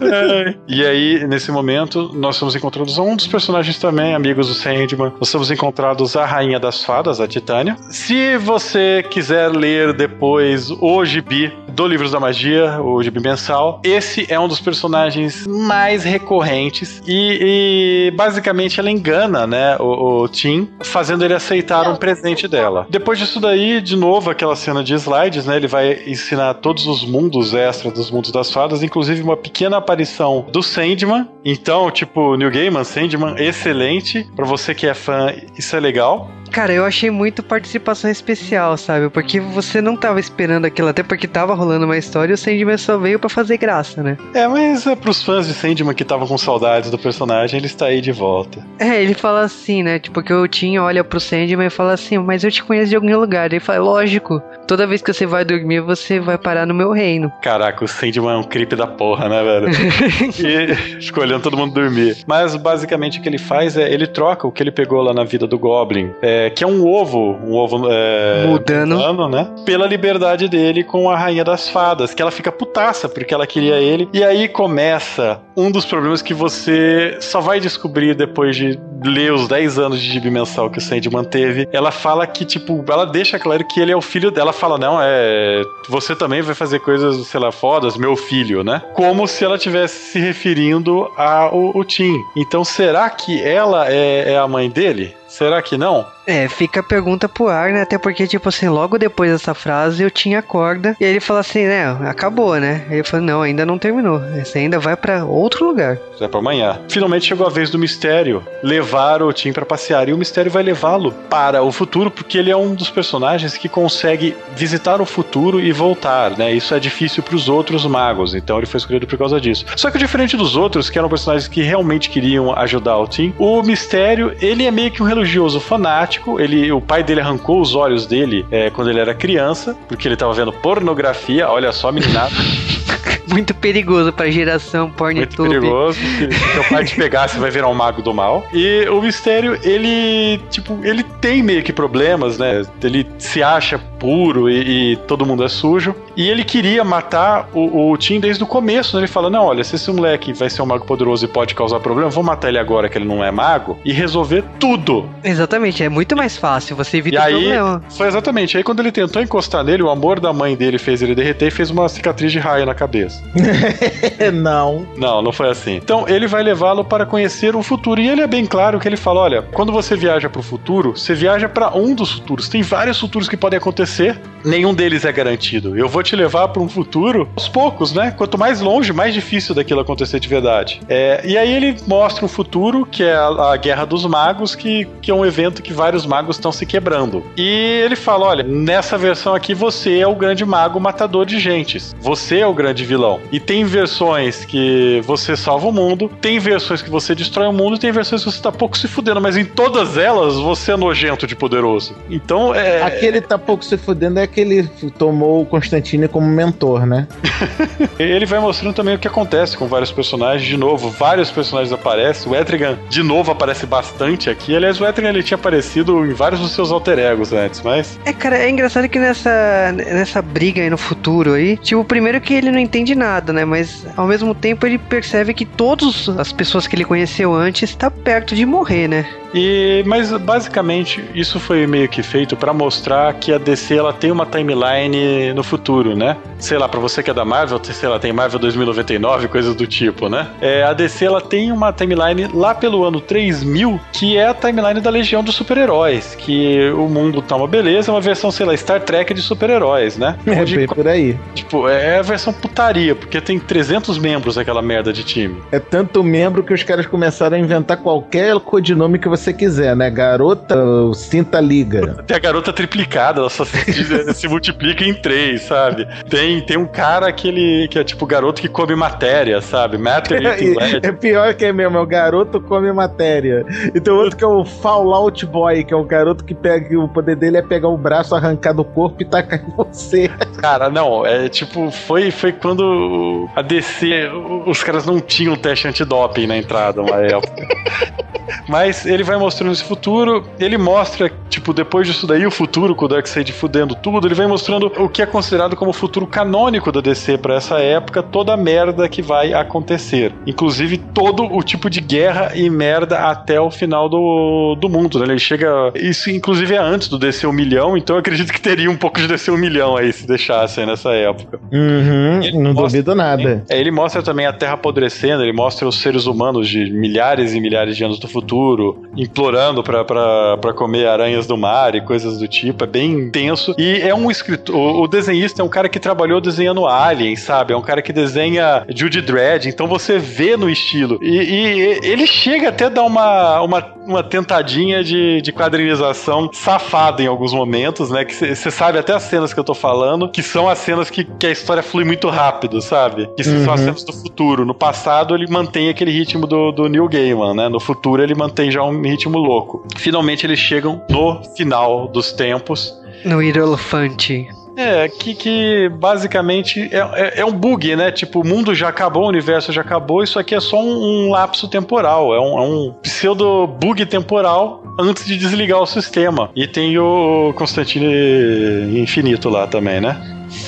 É. <laughs> E aí, nesse momento, nós somos encontrados um dos personagens também, amigos do Sandman. Nós somos encontrados a Rainha das Fadas, a Titânia. Se você quiser ler depois o gibi do Livros da Magia, o gibi mensal, esse é um dos personagens mais recorrentes e, e, basicamente ela engana, né, o, o Tim, fazendo ele aceitar um presente dela. Depois disso daí, de novo, aquela cena de slides, né, ele vai ensinar todos os mundos extra dos mundos das fadas, inclusive uma pequena aparição do Sandman. Então, tipo, New Gaiman, Sandman, excelente. Pra você que é fã, isso é legal.
Cara, eu achei muito participação especial, sabe? Porque você não tava esperando aquilo, até porque tava rolando uma história e o Sandman só veio pra fazer graça, né?
É, mas é pros fãs de Sandman que estavam com saudades do personagem, ele está aí de volta.
É, ele fala assim, né? Tipo, que o Tim olha pro Sandman e fala assim, mas eu te conheço de algum lugar. Ele fala, lógico, toda vez que você vai dormir, você vai parar no meu reino.
Caraca, o Sandman é um creep da porra, né, velho? <laughs> e escolhendo todo mundo dormir. Mas basicamente o que ele faz é ele troca o que ele pegou lá na vida do Goblin, é, que é um ovo, um ovo é,
Mudando.
mudando, né? Pela liberdade dele com a Rainha das Fadas, que ela fica putaça porque ela queria ele. E aí começa um dos problemas que você só vai descobrir depois de lê os 10 anos de gibi mensal que o Sandy manteve, ela fala que, tipo, ela deixa claro que ele é o filho dela. Ela fala, não, é. Você também vai fazer coisas, sei lá, fodas, meu filho, né? Como se ela estivesse se referindo ao, ao Tim. Então, será que ela é, é a mãe dele? Será que não?
É, fica a pergunta pro ar, né? Até porque, tipo assim, logo depois dessa frase eu tinha corda. E aí ele fala assim, né? Acabou, né? Eu falei, não, ainda não terminou. Você ainda vai pra outro lugar.
É pra amanhã. Finalmente chegou a vez do mistério levar o Tim pra passear. E o mistério vai levá-lo para o futuro, porque ele é um dos personagens que consegue visitar o futuro e voltar, né? Isso é difícil pros outros magos. Então ele foi escolhido por causa disso. Só que diferente dos outros, que eram personagens que realmente queriam ajudar o Tim, o mistério, ele é meio que um religioso fanático. Ele, o pai dele arrancou os olhos dele é, quando ele era criança, porque ele tava vendo pornografia. Olha só, meninada. <laughs>
Muito perigoso pra geração
Muito
pornitube.
perigoso. Se seu pai te pegar, você vai virar um mago do mal. E o mistério, ele, tipo, ele tem meio que problemas, né? Ele se acha puro e, e todo mundo é sujo. E ele queria matar o, o Tim desde o começo. Né? Ele fala: Não, olha, se esse moleque vai ser um mago poderoso e pode causar problema, vou matar ele agora que ele não é mago e resolver tudo.
Exatamente, é muito mais fácil, você evita
E
o
aí,
problema.
foi exatamente. Aí quando ele tentou encostar nele, o amor da mãe dele fez ele derreter e fez uma cicatriz de raio na cabeça. <laughs>
não.
Não, não foi assim. Então ele vai levá-lo para conhecer o futuro. E ele é bem claro que ele fala: olha, quando você viaja para o futuro, você viaja para um dos futuros. Tem vários futuros que podem acontecer, nenhum deles é garantido. Eu vou te levar para um futuro aos poucos, né? Quanto mais longe, mais difícil daquilo acontecer de verdade. É, e aí ele mostra um futuro que é a, a Guerra dos Magos, que, que é um evento que vários magos estão se quebrando. E ele fala: olha, nessa versão aqui você é o grande mago matador de gentes. Você é o grande vilão. E tem versões que você salva o mundo, tem versões que você destrói o mundo, e tem versões que você tá pouco se fudendo, mas em todas elas você é nojento de poderoso. Então é.
Aquele tá pouco se fudendo é aquele que tomou o Constantine como mentor, né? <laughs>
Ele vai mostrando também o que acontece com vários personagens. De novo, vários personagens aparecem. O Etrigan, de novo, aparece bastante aqui. Aliás, o Etrigan ele tinha aparecido em vários dos seus alter egos antes, mas.
É, cara, é engraçado que nessa, nessa briga aí no futuro aí, tipo, primeiro que ele não entende nada, né? Mas ao mesmo tempo ele percebe que todas as pessoas que ele conheceu antes tá perto de morrer, né?
E, mas basicamente isso foi meio que feito pra mostrar que a DC ela tem uma timeline no futuro, né? Sei lá, pra você que é da Marvel, sei lá, tem Marvel 2099, coisas do tipo, né? É, a DC ela tem uma timeline lá pelo ano 3000, que é a timeline da Legião dos Super-Heróis, que o mundo tá uma beleza, é uma versão, sei lá, Star Trek de super-heróis, né?
É
Onde,
por aí.
tipo, é a versão putaria, porque tem 300 membros aquela merda de time.
É tanto membro que os caras começaram a inventar qualquer codinome que você quiser, né? Garota, Cinta Liga.
Tem a garota triplicada, ela só se, <laughs> se multiplica em três, sabe? Tem, tem um cara que ele que é tipo garoto que come matéria, sabe? Matter <laughs> lead.
é pior que é mesmo, é o garoto come matéria. E tem outro que é o Fallout Boy, que é o garoto que pega. O poder dele é pegar o braço, arrancar do corpo e tacar em você. <laughs>
Cara, não, é tipo, foi, foi quando a DC, os caras não tinham teste antidoping na entrada uma época. Mas ele vai mostrando esse futuro, ele mostra, tipo, depois disso daí, o futuro com o Darkseid fudendo tudo, ele vai mostrando o que é considerado como o futuro canônico da DC pra essa época, toda a merda que vai acontecer. Inclusive todo o tipo de guerra e merda até o final do, do mundo, né? Ele chega. Isso, inclusive, é antes do DC um milhão, então eu acredito que teria um pouco de DC um milhão aí se deixassem nessa época.
Uhum,
Ele
não
mostra
duvido nada.
É, ele mostra também a Terra apodrecendo, ele mostra os seres humanos de milhares e milhares de anos do futuro implorando pra comer aranhas do mar e coisas do tipo. É bem intenso. E é um escritor. O, desenhista é um cara que trabalhou desenhando Alien, sabe? É um cara que desenha Judy Dredd, então você vê no estilo. E, e ele chega até a dar uma, uma, uma tentadinha de, de quadrinização safada em alguns momentos, né? Que você sabe até as cenas que eu tô falando, que são as cenas que, que a história flui muito rápido, sabe? Que são as
Uhum.
cenas do futuro. No passado, ele mantém aquele ritmo do, do Neil Gaiman, né? No futuro, ele mantém já um ritmo louco. Finalmente, eles chegam no final dos tempos.
No Hierofante.
É, que, que basicamente é, é, é um bug, né? Tipo, o mundo já acabou, o universo já acabou, isso aqui é só um, um lapso temporal, é um, é um pseudo bug temporal antes de desligar o sistema. E tem o Constantine Infinito lá também, né?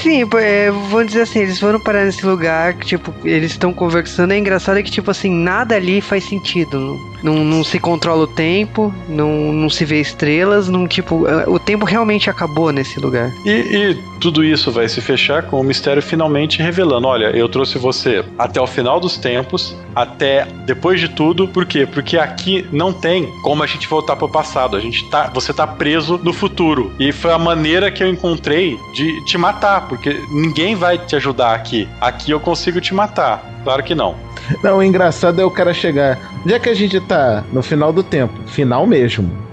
Sim, é, vamos dizer assim, eles foram parar nesse lugar, que, tipo, eles estão conversando. É engraçado que, tipo assim, nada ali faz sentido. Não, não se controla o tempo, não, não se vê estrelas, não, tipo, é, o tempo realmente acabou nesse lugar.
E, e tudo isso vai se fechar com o mistério finalmente revelando: olha, eu trouxe você até o final dos tempos, até depois de tudo. Por quê? Porque aqui não tem como a gente voltar pro passado. A gente tá, você tá preso no futuro. E foi a maneira que eu encontrei de te matar, porque ninguém vai te ajudar aqui. Aqui eu consigo te matar. Claro que não.
Não, o engraçado é o cara chegar. Onde é que a gente tá? No final do tempo. Final mesmo.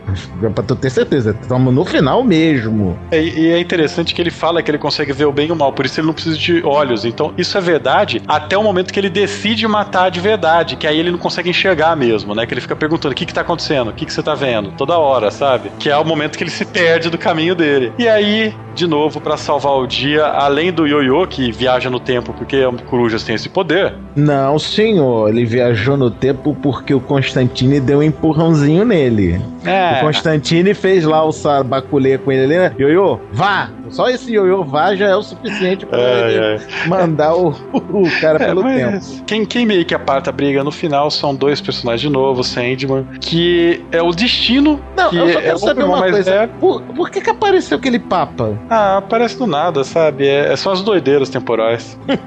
Pra tu ter certeza, estamos no final mesmo.
É, E, é interessante que ele fala que ele consegue ver o bem e o mal, por isso ele não precisa de olhos. Então, isso é verdade até o momento que ele decide matar de verdade, que aí ele não consegue enxergar mesmo, né? Que ele fica perguntando: o que que tá acontecendo? O que que você tá vendo? Toda hora, sabe? Que é o momento que ele se perde do caminho dele. E aí, de novo, pra salvar o dia, além do Yoyo, que viaja no tempo porque corujas têm esse poder,
Não, senhor, ele viajou no tempo porque o Constantine deu um empurrãozinho nele.
É.
O Constantine fez lá o sabaculê com ele ali, né? Ioiô, vá! Só esse ioiô vá já é o suficiente pra
Ai,
ele
ai.
mandar o, o cara
É,
pelo tempo.
Quem, quem meio que aparta a briga no final são dois personagens de novo, Sandman, que é o destino.
Não,
que
eu só
é
quero saber uma coisa. Por, por que que apareceu aquele papa?
Ah, aparece do nada, sabe? É, é só as doideiras temporais. <laughs>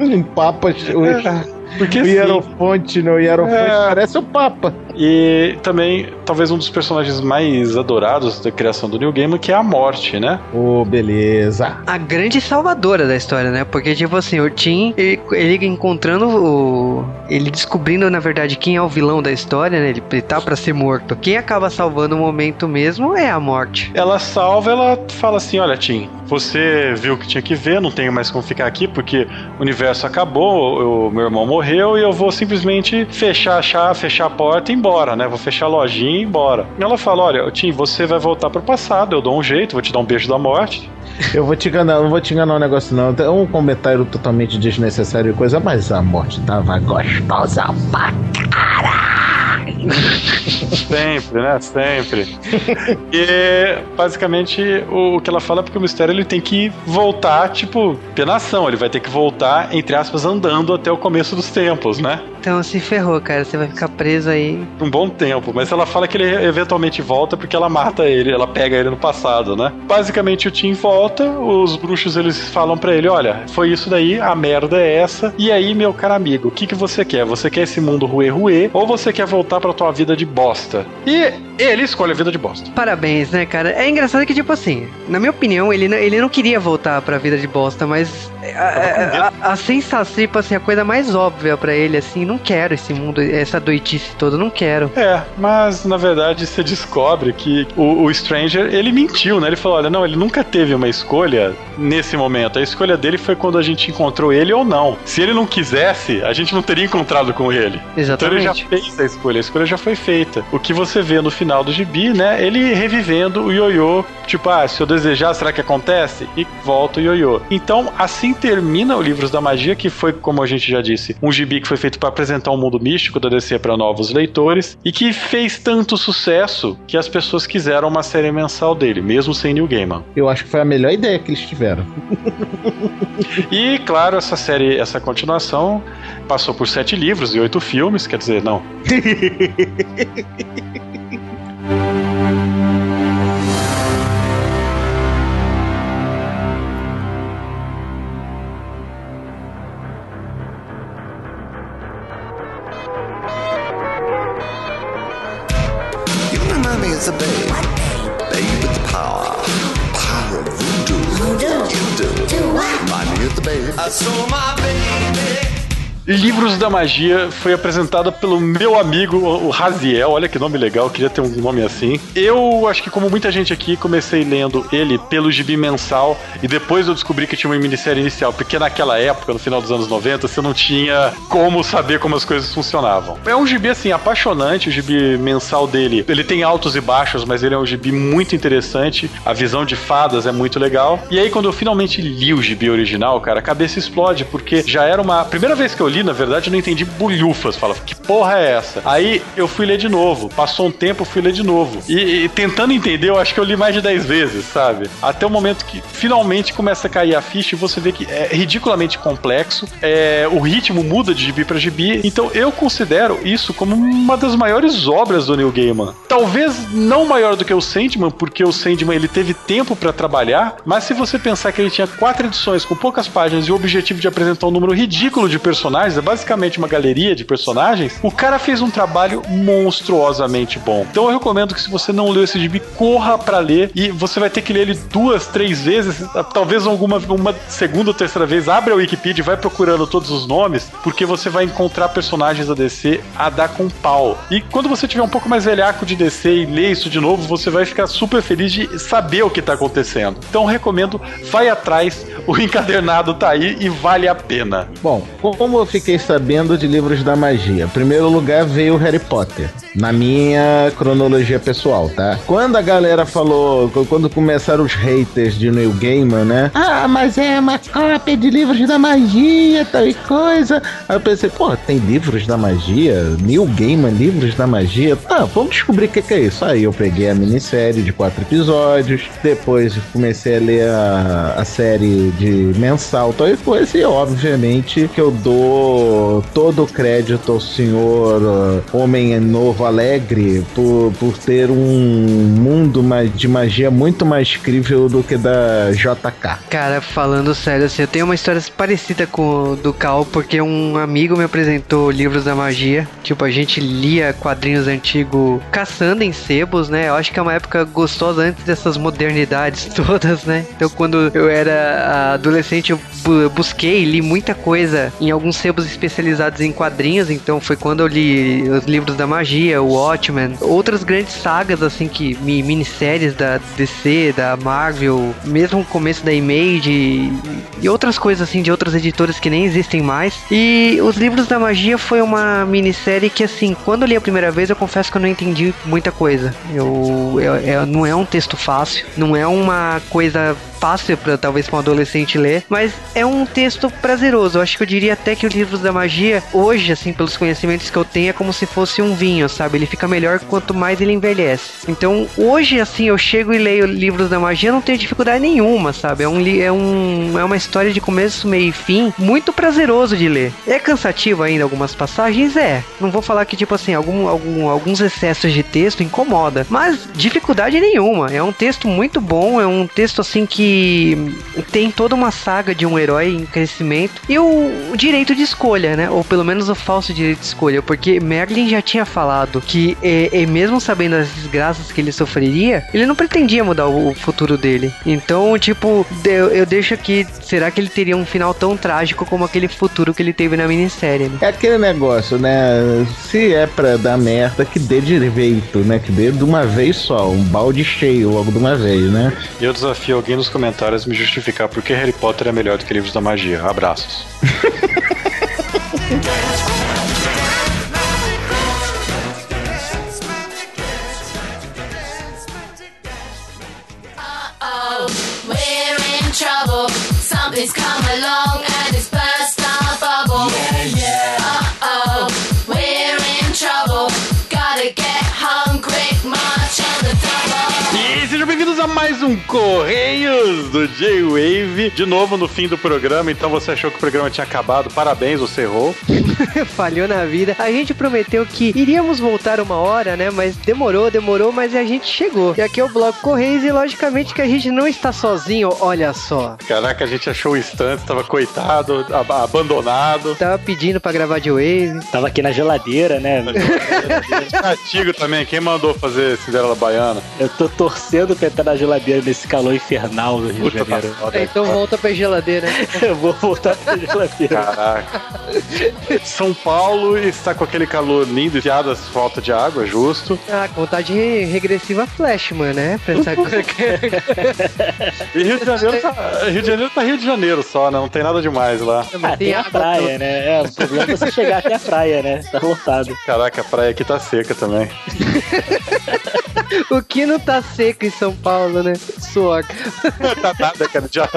Um papa, <laughs>
Porque
o
sim.
Hierofonte, não, o Hierofonte
É.
parece o papa.
E também, talvez um dos personagens mais adorados da criação do New Game, que é a morte, né?
Ô, beleza.
A grande salvadora da história, né? Porque, tipo assim, o Tim, ele, ele encontrando o. Ele descobrindo, na verdade, quem é o vilão da história, né? Ele, ele tá pra ser morto. Quem acaba salvando o momento mesmo é a morte.
Ela salva, ela fala assim: Olha, Tim, você viu o que tinha que ver, não tenho mais como ficar aqui porque o universo acabou, o meu irmão morreu e eu vou simplesmente fechar a chave, fechar a porta e ir embora, né? Vou fechar a lojinha e ir embora. E ela fala: Olha, Tim, você vai voltar pro passado, eu dou um jeito, vou te dar um beijo da morte.
Eu vou te enganar, não vou te enganar um negócio, não. É um comentário totalmente desnecessário e coisa, mas a morte tava gostosa pra <laughs>
Sempre, né? Sempre. e basicamente o, que ela fala é porque o mistério ele tem que voltar, tipo, penação. Ele vai ter que voltar, entre aspas, andando até o começo dos tempos, né?
Então se ferrou, cara. Você vai ficar preso aí.
um bom tempo, mas ela fala que ele eventualmente volta porque ela mata ele, ela pega ele no passado, né? Basicamente o Tim volta, os bruxos eles falam pra ele, olha, foi isso daí, a merda é essa. E aí, meu caro amigo, o que que você quer? Você quer esse mundo ruê ruê ou você quer voltar pra tua vida de bosta? E ele escolhe a vida de bosta.
Parabéns, né, cara? É engraçado que, tipo assim, na minha opinião, ele não, ele não queria voltar pra vida de bosta, mas a, a, a, a sensação, tipo assim, a coisa mais óbvia pra ele, assim, não quero esse mundo, essa doitice toda, não quero.
É, mas na verdade você descobre que o, o Stranger, ele mentiu, né? Ele falou, olha, não, ele nunca teve uma escolha nesse momento. A escolha dele foi quando a gente encontrou ele ou não. Se ele não quisesse, a gente não teria encontrado com ele. Então ele já
Exatamente.
fez a escolha, a escolha já foi feita. O que você vê no final do gibi, né? Ele revivendo o ioiô, tipo, ah, se eu desejar, será que acontece? E volta o ioiô. Então, assim termina o Livros da Magia, que foi, como a gente já disse, um gibi que foi feito para apresentar um mundo místico da DC para novos leitores e que fez tanto sucesso que as pessoas quiseram uma série mensal dele, mesmo sem New Gaiman.
Eu acho que foi a melhor ideia que eles tiveram.
E, claro, essa série, essa continuação passou por sete livros e oito filmes, quer dizer, não, <laughs>
remind me as a babe. Babe with the power. Power of voodoo. Voodoo. You do. what? Remind me of the babe. I saw my baby.
Livros da Magia foi apresentada pelo meu amigo, o Raziel. Olha que nome legal, queria ter um nome assim. Eu acho que, como muita gente aqui, comecei lendo ele pelo gibi mensal e depois eu descobri que tinha uma minissérie inicial, porque naquela época, no final dos anos 90, você não tinha como saber como as coisas funcionavam. É um gibi, assim, apaixonante, o gibi mensal dele. Ele tem altos e baixos, mas ele é um gibi muito interessante. A visão de fadas é muito legal. E aí, quando eu finalmente li o gibi original, cara, a cabeça explode, porque já era uma. Primeira vez que eu li, na verdade, eu não entendi bulhufas. Falava, que porra é essa? Aí eu fui ler de novo. Passou um tempo, fui ler de novo. E, e tentando entender, eu acho que eu li mais de 10 vezes, sabe? Até o momento que finalmente começa a cair a ficha e você vê que é ridiculamente complexo. É, o ritmo muda de gibi pra gibi. Então eu considero isso como uma das maiores obras do Neil Gaiman. Talvez não maior do que o Sandman, porque o Sandman ele teve tempo pra trabalhar, mas se você pensar que ele tinha quatro edições com poucas páginas e o objetivo de apresentar um número ridículo de personagens, é basicamente uma galeria de personagens, o cara fez um trabalho monstruosamente bom. Então eu recomendo que se você não leu esse gibi, corra pra ler e você vai ter que ler ele duas, três vezes, talvez alguma uma segunda ou terceira vez, abre a Wikipedia e vai procurando todos os nomes, porque você vai encontrar personagens da DC a dar com pau. E quando você tiver um pouco mais velhaco de DC e ler isso de novo, você vai ficar super feliz de saber o que tá acontecendo. Então recomendo, vai atrás, o <laughs> encadernado tá aí e vale a pena.
Bom, como eu fiquei sabendo de livros da magia? Primeiro lugar veio Harry Potter, na minha cronologia pessoal, tá? Quando a galera falou, quando começaram os haters de Neil Gaiman, né? Ah, mas é uma cópia de livros da magia, tal e coisa. Aí eu pensei, pô, tem livros da magia? Neil Gaiman, livros da magia? Tá, vamos descobrir o que, que é isso. Aí eu peguei a minissérie de quatro episódios, depois comecei a ler a, a série de mensal, tal e coisa, e obviamente que eu dou todo o crédito ao senhor uh, Homem Novo Alegre por, por ter um mundo de magia muito mais crível do que da JK.
Cara, falando sério, assim, eu tenho uma história parecida com o do Cal, porque um amigo me apresentou livros da magia. Tipo, a gente lia quadrinhos antigos caçando em sebos, né? Eu acho que é uma época gostosa antes dessas modernidades <laughs> todas, né? Então, quando eu era adolescente, eu bu- busquei, li muita coisa em alguns sebos especializados em quadrinhos. Então, foi quando eu li os livros da magia, o Watchmen, outras grandes sagas, assim, que mi- minisséries da DC, da Marvel, mesmo o começo da Image e, outras coisas assim de outras editoras que nem existem mais. E os livros da magia foi uma minissérie que assim, quando eu li a primeira vez, eu confesso que eu não entendi muita coisa. Eu, eu- eu- não é um texto fácil, não é uma coisa fácil para talvez um adolescente ler, mas é um texto prazeroso. Eu acho que eu diria até que os livros da magia hoje, assim, pelos conhecimentos que eu tenho, é como se fosse um vinho, sabe? Ele fica melhor quanto mais ele envelhece. Então, hoje, assim, eu chego e leio livros da magia, não tenho dificuldade nenhuma, sabe? É um, é um, é uma história de começo, meio e fim, muito prazeroso de ler. É cansativo ainda algumas passagens, é. Não vou falar que tipo assim, algum, algum, alguns excessos de texto incomoda, mas dificuldade nenhuma. É um texto muito bom, é um texto assim que tem toda uma saga de um herói em crescimento e o, o direito de escolha, né? Ou pelo menos o falso direito de escolha, porque Merlin já tinha falado que, é, é, mesmo sabendo as desgraças que ele sofreria, ele não pretendia mudar o, o futuro dele. Então, tipo, de- eu, eu deixo aqui, será que ele teria um final tão trágico como aquele futuro que ele teve na minissérie? Né?
É aquele negócio, né? Se é pra dar merda, que dê direito, né? Que dê de uma vez só, um balde cheio logo de uma vez, né?
E eu desafio alguém nos comentários me justificar por que Harry Potter é melhor do que livros da magia. Abraços. <laughs>
We're in trouble. Something's come along
mais um Correios do J-Wave. De novo no fim do programa, então você achou que o programa tinha acabado. Parabéns, você errou. <laughs>
Falhou na vida. A gente prometeu que iríamos voltar uma hora, né? Mas demorou, demorou, mas a gente chegou. E aqui é o Bloco Correios e logicamente que a gente não está sozinho, olha só.
Caraca, a gente achou o instante, tava coitado, ab- abandonado.
Tava pedindo pra gravar de Wave.
Tava aqui na geladeira, né?
Castigo <laughs> também, quem mandou fazer Cinderela Baiana?
Eu tô torcendo pra entrar na geladeira nesse calor infernal do Rio de Janeiro.
foda.
então volta pra geladeira. <laughs>
Eu vou voltar pra geladeira.
Caraca. São Paulo está com aquele calor lindo, piadas, falta de água, justo.
Ah, contagem re- regressiva Flashman, né? Coisa <laughs> que...
E Rio de Janeiro tá, Rio de Janeiro tá Rio de Janeiro só, né? Não tem nada demais lá.
Ah, tem a praia, né? É, o problema é você chegar até a praia, né? Tá lotado.
Caraca, a praia aqui tá seca também. <laughs>
O que não tá seco em São Paulo, né? Suor. <laughs>
tá nada, cara. Já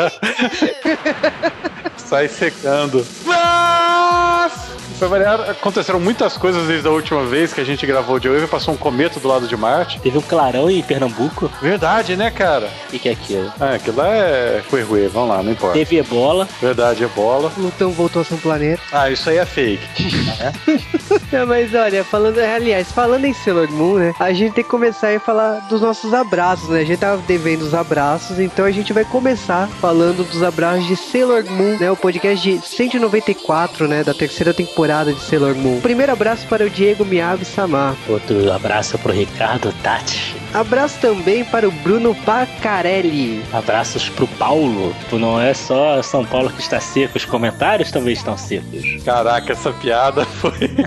<laughs> sai secando. Mas Pra variar, aconteceram muitas coisas desde a última vez que a gente gravou o Joe passou um cometa do lado de Marte.
Teve um clarão em Pernambuco.
Verdade, né, cara?
O que, que é aquilo?
Ah, aquilo lá é Cuergue, vamos lá, não importa.
Teve ebola.
Verdade, é bola.
Plutão voltou a ser um planeta.
Ah, isso aí é fake. <laughs>
É, mas olha, falando, aliás, falando em Sailor Moon, né? A gente tem que começar a falar dos nossos abraços, né? A gente tava devendo os abraços, então a gente vai começar falando dos abraços de Sailor Moon, né? O podcast de 194, né? Da terceira temporada de Sailor Moon. Primeiro abraço para o Diego Miyabi Samar.
Outro abraço pro Ricardo Tati.
Abraço também para o Bruno Pacarelli.
Abraços pro Paulo. Tipo, não é só São Paulo que está seco, os comentários também estão secos.
Caraca, essa piada foi. <laughs>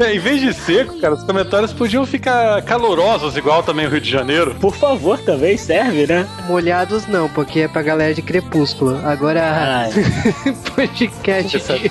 É, em vez de seco, cara, os comentários podiam ficar calorosos, igual também o Rio de Janeiro.
Por favor, também serve, né?
Molhados não, porque é pra galera de Crepúsculo. Agora, <laughs> podcast de...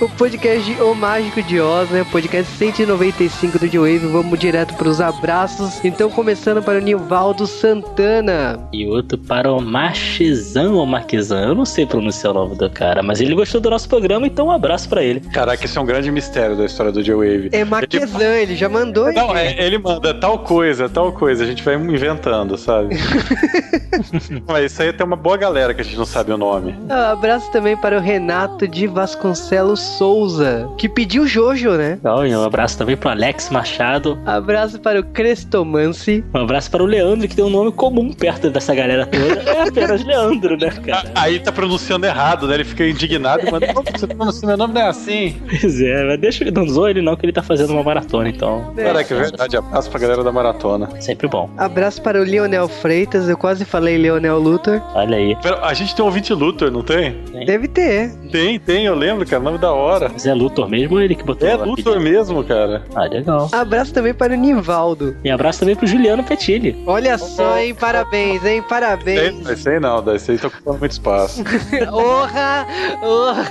<laughs> o podcast de O Mágico de Oz, né? Podcast 195 do G-Wave. Vamos direto pros abraços. Então, começando para o Nivaldo Santana.
e outro para o Machizan ou Marquesan. Eu não sei pronunciar o nome do cara, mas ele gostou do nosso programa, então um abraço pra ele.
Caraca, esse é um grande mistério da história do J-Wave.
É Maquesan, ele já mandou.
Não, é, ele manda tal coisa, tal coisa, a gente vai inventando, sabe? <laughs> Mas isso aí tem uma boa galera que a gente não sabe o nome.
Ah, abraço também para o Renato de Vasconcelos Souza, que pediu Jojo, né?
Então, e um abraço também pro Alex Machado.
Abraço para o Crestomancy.
Um abraço para o Leandro, que tem um nome comum perto dessa galera toda. É apenas Leandro, né, <laughs> cara?
Aí tá pronunciando errado, né? Ele fica indignado, mas não, você tá pronunciando meu nome não é assim.
Pois é, mas deixa ele não zoa ele não, que ele tá fazendo uma maratona, então.
Caraca, é verdade, abraço pra galera da maratona.
Sempre bom.
Abraço para o Leonel Freitas, eu quase falei Leonel Luthor.
Olha aí.
Pera, a gente tem um ouvinte Luthor, não tem?
Deve ter.
Tem, tem, eu lembro, cara, nome da hora.
Mas é Luthor mesmo ou ele que botou
É? Luthor mesmo, cara.
Ah, legal.
Abraço também para o Nivaldo.
E abraço também pro Juliano Petilli.
Olha só, hein? Parabéns, hein? Parabéns.
Esse aí não, desse aí tá ocupando muito espaço. <laughs>
Orra! Orra!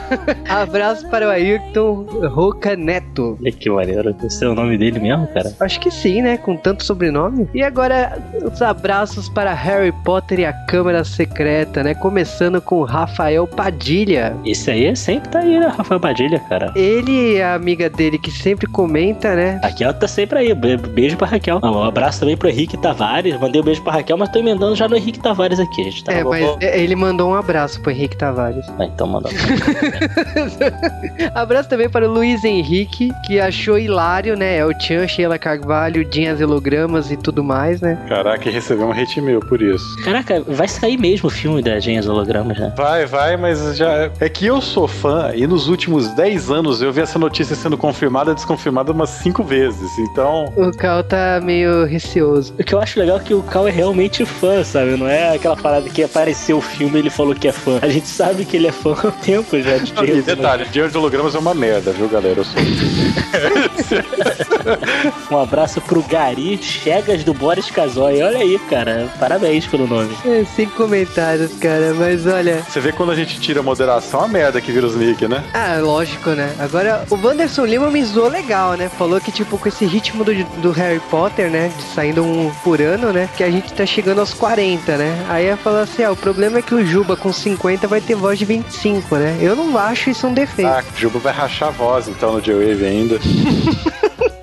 Abraço para o Ayrton Roca Neto.
Olha que maneiro. Esse é o nome dele mesmo, cara?
Acho que sim, né? Com tanto sobrenome. E agora, os abraços para Harry Potter e a Câmara Secreta, né? Começando com Rafael Padilha.
Esse aí sempre tá aí, né? Rafael Padilha, cara.
Ele e a amiga dele que sempre comenta, né?
Raquel tá sempre aí. Be- Beijo pra Raquel. Um abraço também pro Henrique Tavares. Mandei um beijo pra Raquel, mas tô emendando já no Henrique Tavares aqui. A gente tá
É, mas é, ele mandou um abraço pro Henrique Tavares.
Ah, então manda. <laughs>
Abraço também para o Luiz Henrique, que achou hilário, né? É o Chan, Sheila Carvalho, Dinhas Hologramas e tudo mais, né?
Caraca, e recebeu um hate meu por isso.
Caraca, vai sair mesmo o filme da Gênias Hologramas, né?
Vai, vai, mas já. É que eu sou fã e nos últimos 10 anos eu vi essa notícia sendo confirmada e desconfirmada umas 5 vezes. Então.
O Cal tá meio receoso.
O que eu acho legal é que o Cal é realmente fã, sabe? Não é aquela parada que apareceu o filme e ele falou que é fã. A gente sabe que ele é fã há tempo já de né?
detalhe, Dinheiro de Hologramas é uma merda, viu, galera? Eu sou. <laughs> <laughs>
Um abraço pro Gari Chegas do Boris Casoy. Olha aí, cara. Parabéns pelo nome.
É, sem comentários, cara, mas olha.
Você vê quando a gente tira a moderação, a merda que vira os nick, né?
Ah, lógico, né? Agora, o Wanderson Lima me zoou legal, né? Falou que, tipo, com esse ritmo do, do Harry Potter, né? De saindo um por ano, né? Que a gente tá chegando aos 40, né? Aí ia falar assim: ah, o problema é que o Juba com 50 vai ter voz de 25, né? Eu não acho isso um defeito.
Ah, o Juba vai rachar a voz então no J-Wave ainda. <laughs>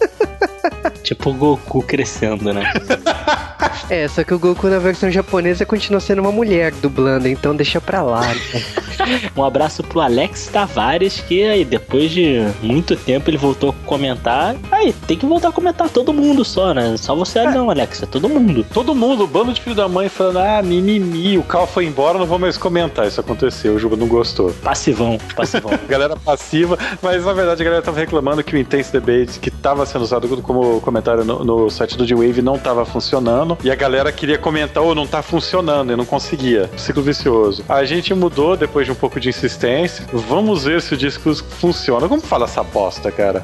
Tipo o Goku crescendo, né? <laughs>
É, só que o Goku na versão japonesa continua sendo uma mulher dublando, então deixa pra lá. né? <laughs>
Um abraço pro Alex Tavares, que aí depois de muito tempo ele voltou a comentar. Aí, tem que voltar a comentar todo mundo só, né? Só você não, Alex, é todo mundo.
Todo mundo, o bando de filho da mãe falando, ah, mimimi, o Cal foi embora, não vou mais comentar. Isso aconteceu, o Juba não gostou.
Passivão, passivão. <laughs>
Galera passiva, mas na verdade a galera tava reclamando que o Intense Debate, que tava sendo usado como comentário no, no site do D-Wave, não tava funcionando. E a galera queria comentar, ou não tá funcionando, e não conseguia. Ciclo vicioso. A gente mudou depois de um pouco de insistência. Vamos ver se o disco funciona. Como fala essa bosta, cara?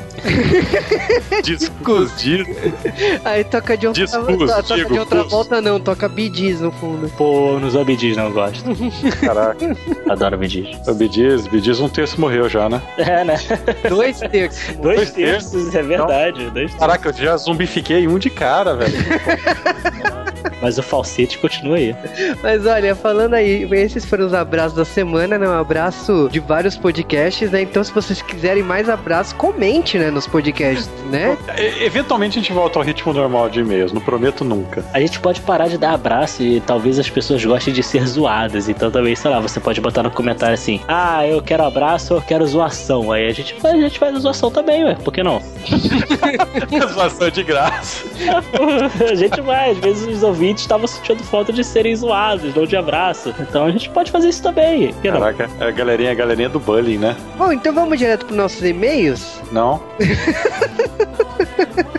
<laughs> discos, discos.
Aí toca de outra,
Discus,
toca
digo,
de outra volta, não, toca bidis no fundo.
Pô, nos Obidis não gosto. <laughs>
Caraca.
Adoro Obidis.
O Bidiz, Bidiz um terço morreu já, né? <laughs>
É, né?
Dois terços.
Dois
Dois
terços, é verdade. Dois terços.
Caraca, eu já zumbifiquei um de cara, velho.
Mas o falsete continua aí.
Mas olha, falando aí, esses foram os abraços da semana, né? Um abraço de vários podcasts, né? Então, se vocês quiserem mais abraços, comente, né? Nos podcasts, né?
E- Eventualmente a gente volta ao ritmo normal de e-mails, não prometo nunca.
A gente pode parar de dar abraço e talvez as pessoas gostem de ser zoadas. Então também, sei lá, você pode botar no comentário assim: Ah, eu quero abraço ou eu quero zoação. Aí a gente faz, a gente faz a zoação também, ué. Por que não? <laughs>
Zoação de graça. <laughs>
a gente vai, às vezes os ouvintes estavam sentindo falta de serem zoados, não de abraço. Então a gente pode fazer isso também.
Caraca, é a galerinha, a galerinha do bullying, né?
Bom, então vamos direto para nossos e-mails?
Não? <laughs>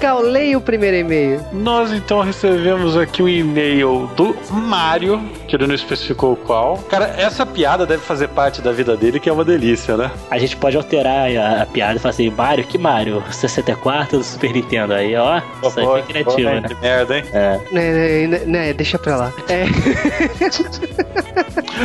Cal, leia o primeiro e-mail.
Nós então recebemos aqui um e-mail do Mário, que ele não especificou qual. Cara, essa piada deve fazer parte da vida dele, que é uma delícia, né?
A gente pode alterar a, a piada e falar assim: Mario, que Mario? 64 do Super Nintendo. Aí, ó, isso aí foi criativo, né?
Que merda, hein?
É.
Né, né, né, deixa pra lá. É, <laughs>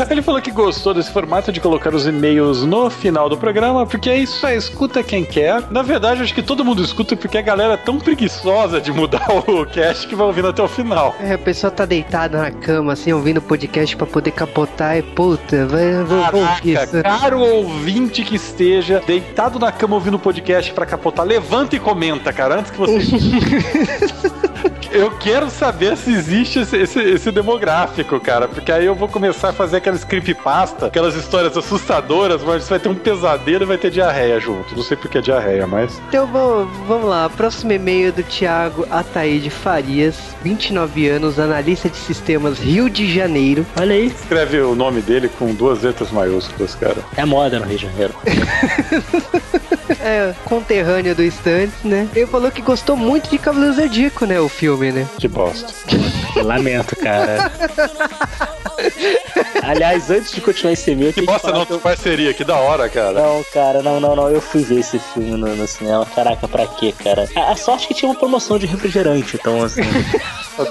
Ele falou que gostou desse formato de colocar os e-mails no final do programa, porque aí só escuta quem quer. Na verdade, acho que todo mundo escuta porque a galera é tão preguiçosa de mudar <laughs> o cast que vai ouvindo até o final.
é, a pessoa tá deitada na cama, assim, ouvindo o podcast pra poder capotar e puta, vai, vou.
Caraca, caro ouvinte que esteja deitado na cama ouvindo o podcast pra capotar, levanta e comenta, cara, antes que você. <laughs> Eu quero saber se existe esse, esse- esse demográfico, cara, porque aí eu vou começar a fazer aquelas creepypasta, aquelas histórias assustadoras, mas você vai ter um pesadelo e vai ter diarreia junto. Não sei porque é diarreia, mas.
Então vou- vamos lá, próximo e-mail do Thiago Ataíde Farias, 29 anos, analista de sistemas Rio de Janeiro.
Olha aí,
Escreve o nome dele com duas letras maiúsculas, cara.
é moda no Rio de Janeiro. <laughs>
É, conterrâneo do Stantes, né? Ele falou que gostou muito de Cavaleiro Zodíaco, né? O filme, né?
Que bosta. <laughs>
Lamento, cara. Aliás, antes de continuar esse e-mail, eu
Que bosta não,
que eu-
parceria, que da hora, cara.
Não, cara, não, não, não. Eu fui ver esse filme no, no cinema. Caraca, pra quê, cara? A, a sorte é que tinha uma promoção de refrigerante, então assim. <laughs>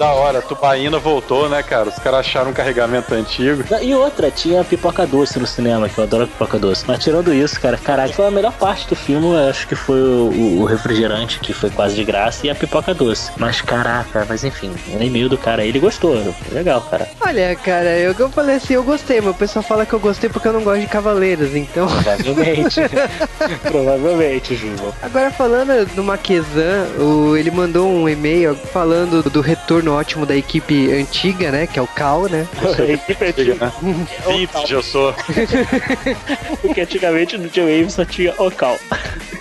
Da hora, Tubaína voltou, né, cara? Os caras acharam um carregamento antigo.
E outra, tinha pipoca doce no cinema, que eu adoro pipoca doce. Mas tirando isso, cara, caraca, foi a melhor parte do filme, eu acho que foi o, o- o refrigerante, que foi quase de graça, e a pipoca doce. Mas caraca, mas enfim, o e-mail do cara, ele gostou. Legal, cara.
Olha, cara, eu, eu falei assim, eu gostei, mas o pessoal fala que eu gostei porque eu não gosto de Cavaleiros, então.
Provavelmente. <laughs> Provavelmente, Juba.
Agora falando do Maquezan, o, ele mandou um e-mail falando do retorno ótimo da equipe antiga, né? Que é o Cal, né? <laughs>
Né? <laughs> Vintage eu sou. <laughs>
porque antigamente no J-Wave só tinha o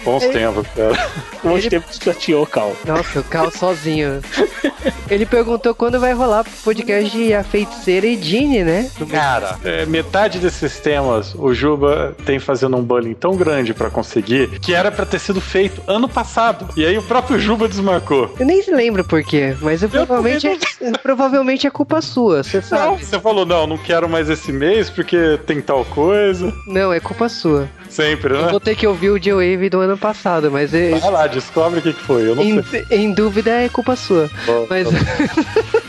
Bons tempos, cara.
Bons
Ele-
tempos <laughs> tinha o Cal.
Nossa, o Cal sozinho. <laughs> Ele perguntou quando vai rolar pro podcast de A Feiticeira e Dini, né?
Cara, é, metade desses temas o Juba tem fazendo um bullying tão grande pra conseguir que era pra ter sido feito ano passado. E aí o próprio Juba desmarcou.
Eu nem lembro por quê, mas eu, provavelmente,
também
é, provavelmente é culpa sua, você
Não,
sabe.
você falou, não, não quero mais esse mês porque tem tal coisa.
Não, é culpa sua.
Sempre,
Eu
né?
vou ter que ouvir o J-Wave do ano passado, mas é-
Vai lá, descobre o que, foi. Eu não
em,
sei.
em dúvida é culpa sua.
Ó,
Mas
É, <laughs>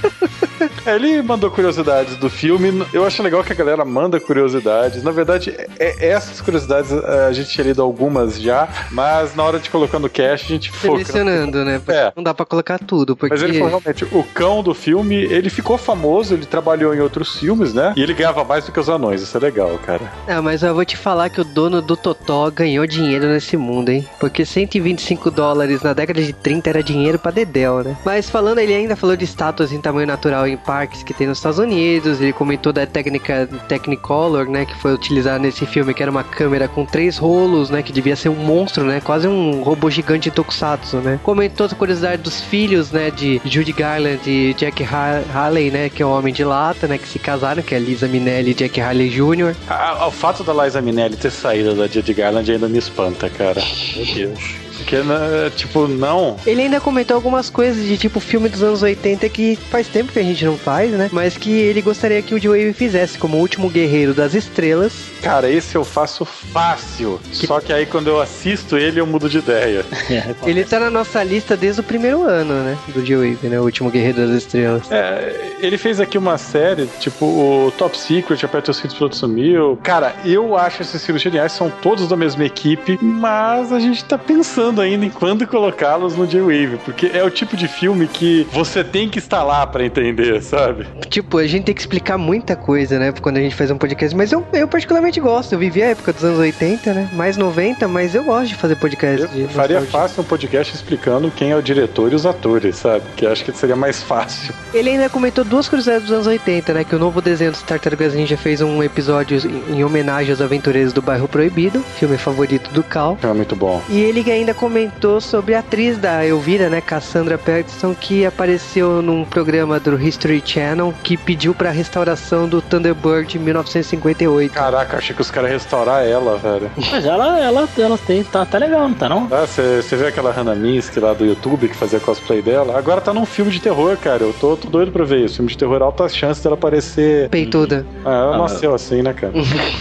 ele mandou curiosidades do filme. Eu acho legal que a galera manda curiosidades. Na verdade, é- é- essas curiosidades a gente tinha lido algumas já, mas na hora de colocar no cast a gente foca.
selecionando, né?
É.
não dá pra colocar tudo, porque
Mas ele falou realmente, o cão do filme, ele ficou famoso, ele trabalhou em outros filmes, né? E ele ganhava mais do que os anões, isso é legal, cara.
Ah, mas eu vou te falar que o dono do Totó ganhou dinheiro nesse mundo, hein? Porque 125 dólares na década de 30 era dinheiro pra Dedel, né? Mas falando, ele ainda falou de estátuas em tamanho natural em que tem nos Estados Unidos. Ele comentou da técnica Technicolor, né? Que foi utilizada nesse filme, que era uma câmera com três rolos, né? Que devia ser um monstro, né? Quase um robô gigante Tokusatsu, né? Comentou a curiosidade dos filhos, né? De Judy Garland e Jack Ha- Haley, né? Que é o Homem de Lata, né? Que se casaram, que é Lisa Minelli e Jack Haley Jr.
A- o fato da Liza Minelli ter saído da Judy Garland ainda me espanta, cara. Meu Deus. Porque, né, tipo, não.
Ele ainda comentou algumas coisas de tipo filme dos anos 80 que faz tempo que a gente não faz, né? Mas que ele gostaria que o Joe fizesse, como o último guerreiro das estrelas.
Cara, esse eu faço fácil. Só que aí quando eu assisto ele, eu mudo de ideia. <laughs>
Ele tá na nossa lista desde o primeiro ano, né? Do Joe né? O último guerreiro das estrelas.
É, ele fez aqui uma série, tipo o Top Secret, Aperta os Cintos Produto Sumiu. Cara, eu acho esses filmes geniais, são todos da mesma equipe, mas a gente tá pensando pensando ainda em quando colocá-los no J-Wave, porque é o tipo de filme que você tem que estar lá pra entender, sabe?
Tipo, a gente tem que explicar muita coisa, né? Quando a gente faz um podcast. Mas eu, eu particularmente gosto. Eu vivi a época dos anos 80, né? Mais 90, mas eu gosto de fazer podcast.
Eu
de
faria fácil um podcast explicando quem é o diretor e os atores, sabe? Que acho que seria mais fácil.
Ele ainda comentou duas curiosidades dos anos 80, né? Que o novo desenho dos Tartarugas Ninja fez um episódio em, em homenagem aos aventureiros do Bairro Proibido, filme favorito do Cal.
É muito bom.
E ele ainda comentou sobre a atriz da Elvira, né, Cassandra Peterson, que apareceu num programa do History Channel que pediu pra restauração do Thunderbird de 1958.
Caraca, achei que os caras iam restaurar ela, velho.
Mas ela, ela, ela tem, tá, tá legal, não tá não?
Ah, você vê aquela Hannah Minsky lá do YouTube que fazia cosplay dela? Agora tá num filme de terror, cara. Eu tô, tô doido pra ver isso. Filme de terror, altas chances dela aparecer.
Peituda.
Ah, ela
Ah,
nasceu assim, né, cara?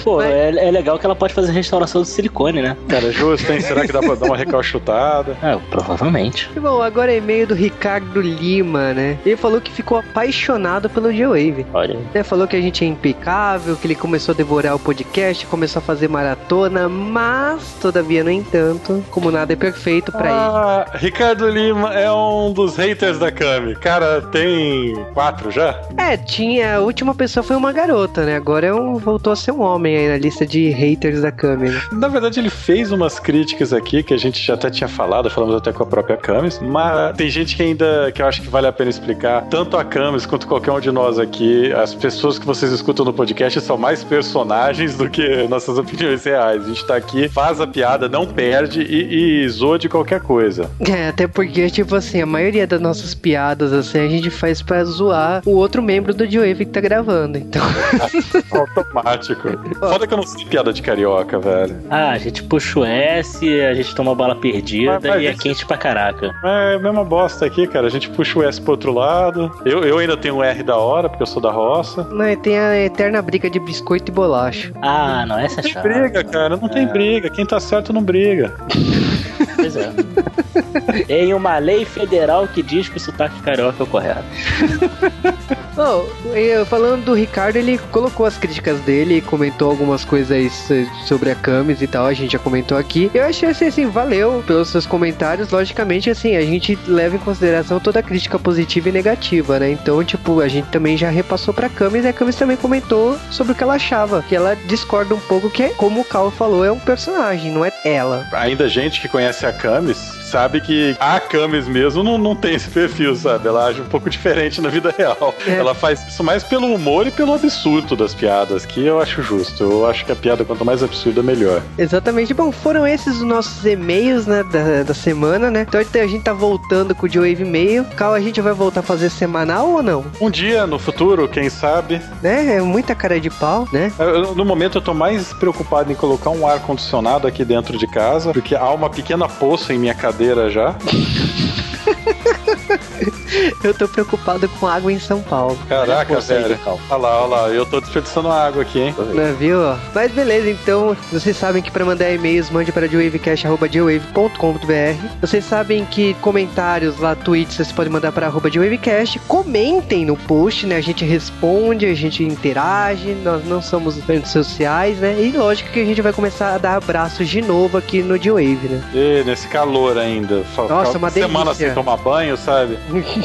Pô,
Mas-
é, é legal que ela pode fazer restauração do silicone, né?
Cara, justo, hein? Será que dá pra dar uma recalchutada?
É, provavelmente.
E bom, agora é e-mail do Ricardo Lima, né? Ele falou que ficou apaixonado pelo J-Wave.
Olha aí.
Né, falou que a gente é impecável, que ele começou a devorar o podcast, começou a fazer maratona, mas, todavia, no entanto, como nada é perfeito pra ele.
Ah, Ricardo Lima é um dos haters da Kami. Cara, tem quatro já?
É, tinha. A última pessoa foi uma garota, né? Agora é um, voltou a ser um homem aí na lista de haters da câmera.
Na verdade, ele fez umas críticas aqui que a gente já até tinha falado, falamos até com a própria Camis, mas tem gente que ainda que eu acho que vale a pena explicar, tanto a Camis quanto qualquer um de nós aqui, as pessoas que vocês escutam no podcast são mais personagens do que nossas <laughs> opiniões reais. A gente tá aqui, faz a piada, não perde e, e zoa de qualquer coisa.
É, até porque, tipo assim, a maioria das nossas piadas, assim, a gente faz pra zoar o outro membro do Joe que tá gravando. Então, <laughs>
Automático. <laughs> Foda que eu não sei piada de carioca, velho.
Ah, a gente puxa o S, a gente toma bala perdida
Mas- mas
e é quente pra caraca.
É a mesma bosta aqui, cara. A gente puxa o S pro outro lado. Eu, eu ainda tenho um R da hora, porque eu sou da roça.
né, tem a eterna briga de biscoito e bolacha.
Ah, não, essa é
Não tem
chata.
briga, cara. Não tem briga. Quem tá certo não briga. <laughs>
Pois é. Tem uma lei federal que diz que o sotaque carioca é o correto.
Oh, eu- falando do Ricardo, ele colocou as críticas dele, comentou algumas coisas sobre a Camis e tal, a gente já comentou aqui. Eu achei assim, assim, valeu pelos seus comentários. Logicamente, assim, a gente leva em consideração toda a crítica positiva e negativa, né? Então, tipo, a gente também já repassou pra Camis e a Camis também comentou sobre o que ela achava. Que ela discorda um pouco que, é, como o Cal falou, é um personagem, não é ela.
Ainda gente que conhece a Camis sabe que a Camis mesmo não, não tem esse perfil, sabe? Ela age um pouco <laughs> diferente na vida real.
É.
Ela faz isso mais pelo humor e pelo absurdo das piadas, que eu acho justo. Eu acho que a piada, quanto mais absurda, melhor.
Exatamente. Bom, foram esses os nossos e-mails, né, da, da semana, né? Então a gente tá voltando com o Joe e-mail. Cal, a gente vai voltar a fazer semanal ou não?
Um dia no futuro, quem sabe.
Né? É muita cara de pau, né?
Eu- No momento eu tô mais preocupado em colocar um ar condicionado aqui dentro de casa, porque há uma pequena poça em minha cadeira já. <laughs>
Eu tô preocupado com água em São Paulo.
Caraca, velho. Olha lá, olha lá, eu tô desperdiçando água aqui, hein?
Né, viu? Mas beleza, então vocês sabem que para mandar e-mails mande para dewavecast.dewave.com.br. Vocês sabem que comentários lá, tweets, vocês podem mandar para arroba dewavecast. Comentem no post, né? A gente responde, a gente interage. Nós não somos redes sociais, né? E lógico que a gente vai começar a dar abraços de novo aqui no Dewave, né?
E nesse calor ainda. Fa-
Nossa, uma
semana
delícia.
sem tomar banho, sabe? <laughs>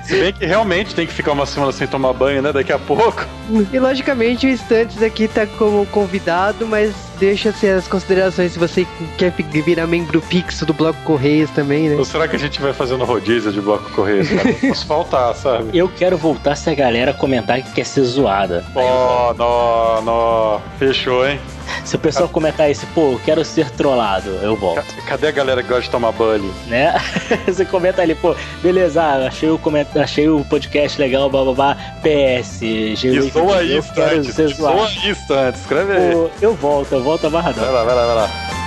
Se bem que realmente tem que ficar uma semana sem tomar banho, né? Daqui a pouco.
E logicamente o Instantes aqui tá como convidado, mas deixa-se as considerações se você quer virar membro fixo do Bloco Correios também, né?
Ou será que a gente vai fazendo rodízio de bloco correio? cara? <laughs> Posso faltar, sabe?
Eu quero voltar se a galera comentar que quer ser zoada.
Ó, nó, nó. Fechou, hein?
Se o pessoal comentar isso, pô, eu quero ser trollado, eu volto.
Ca- Cadê a galera que gosta de tomar banho?
né? <laughs> Você comenta ali, pô, beleza, ah, achei o, coment... achei o podcast legal, bababá, PS,
E
G8,
zoa
eu zoado.
isso antes. Escreve aí.
Eu volto, eu volto amarradão.
Vai lá, vai lá, vai lá.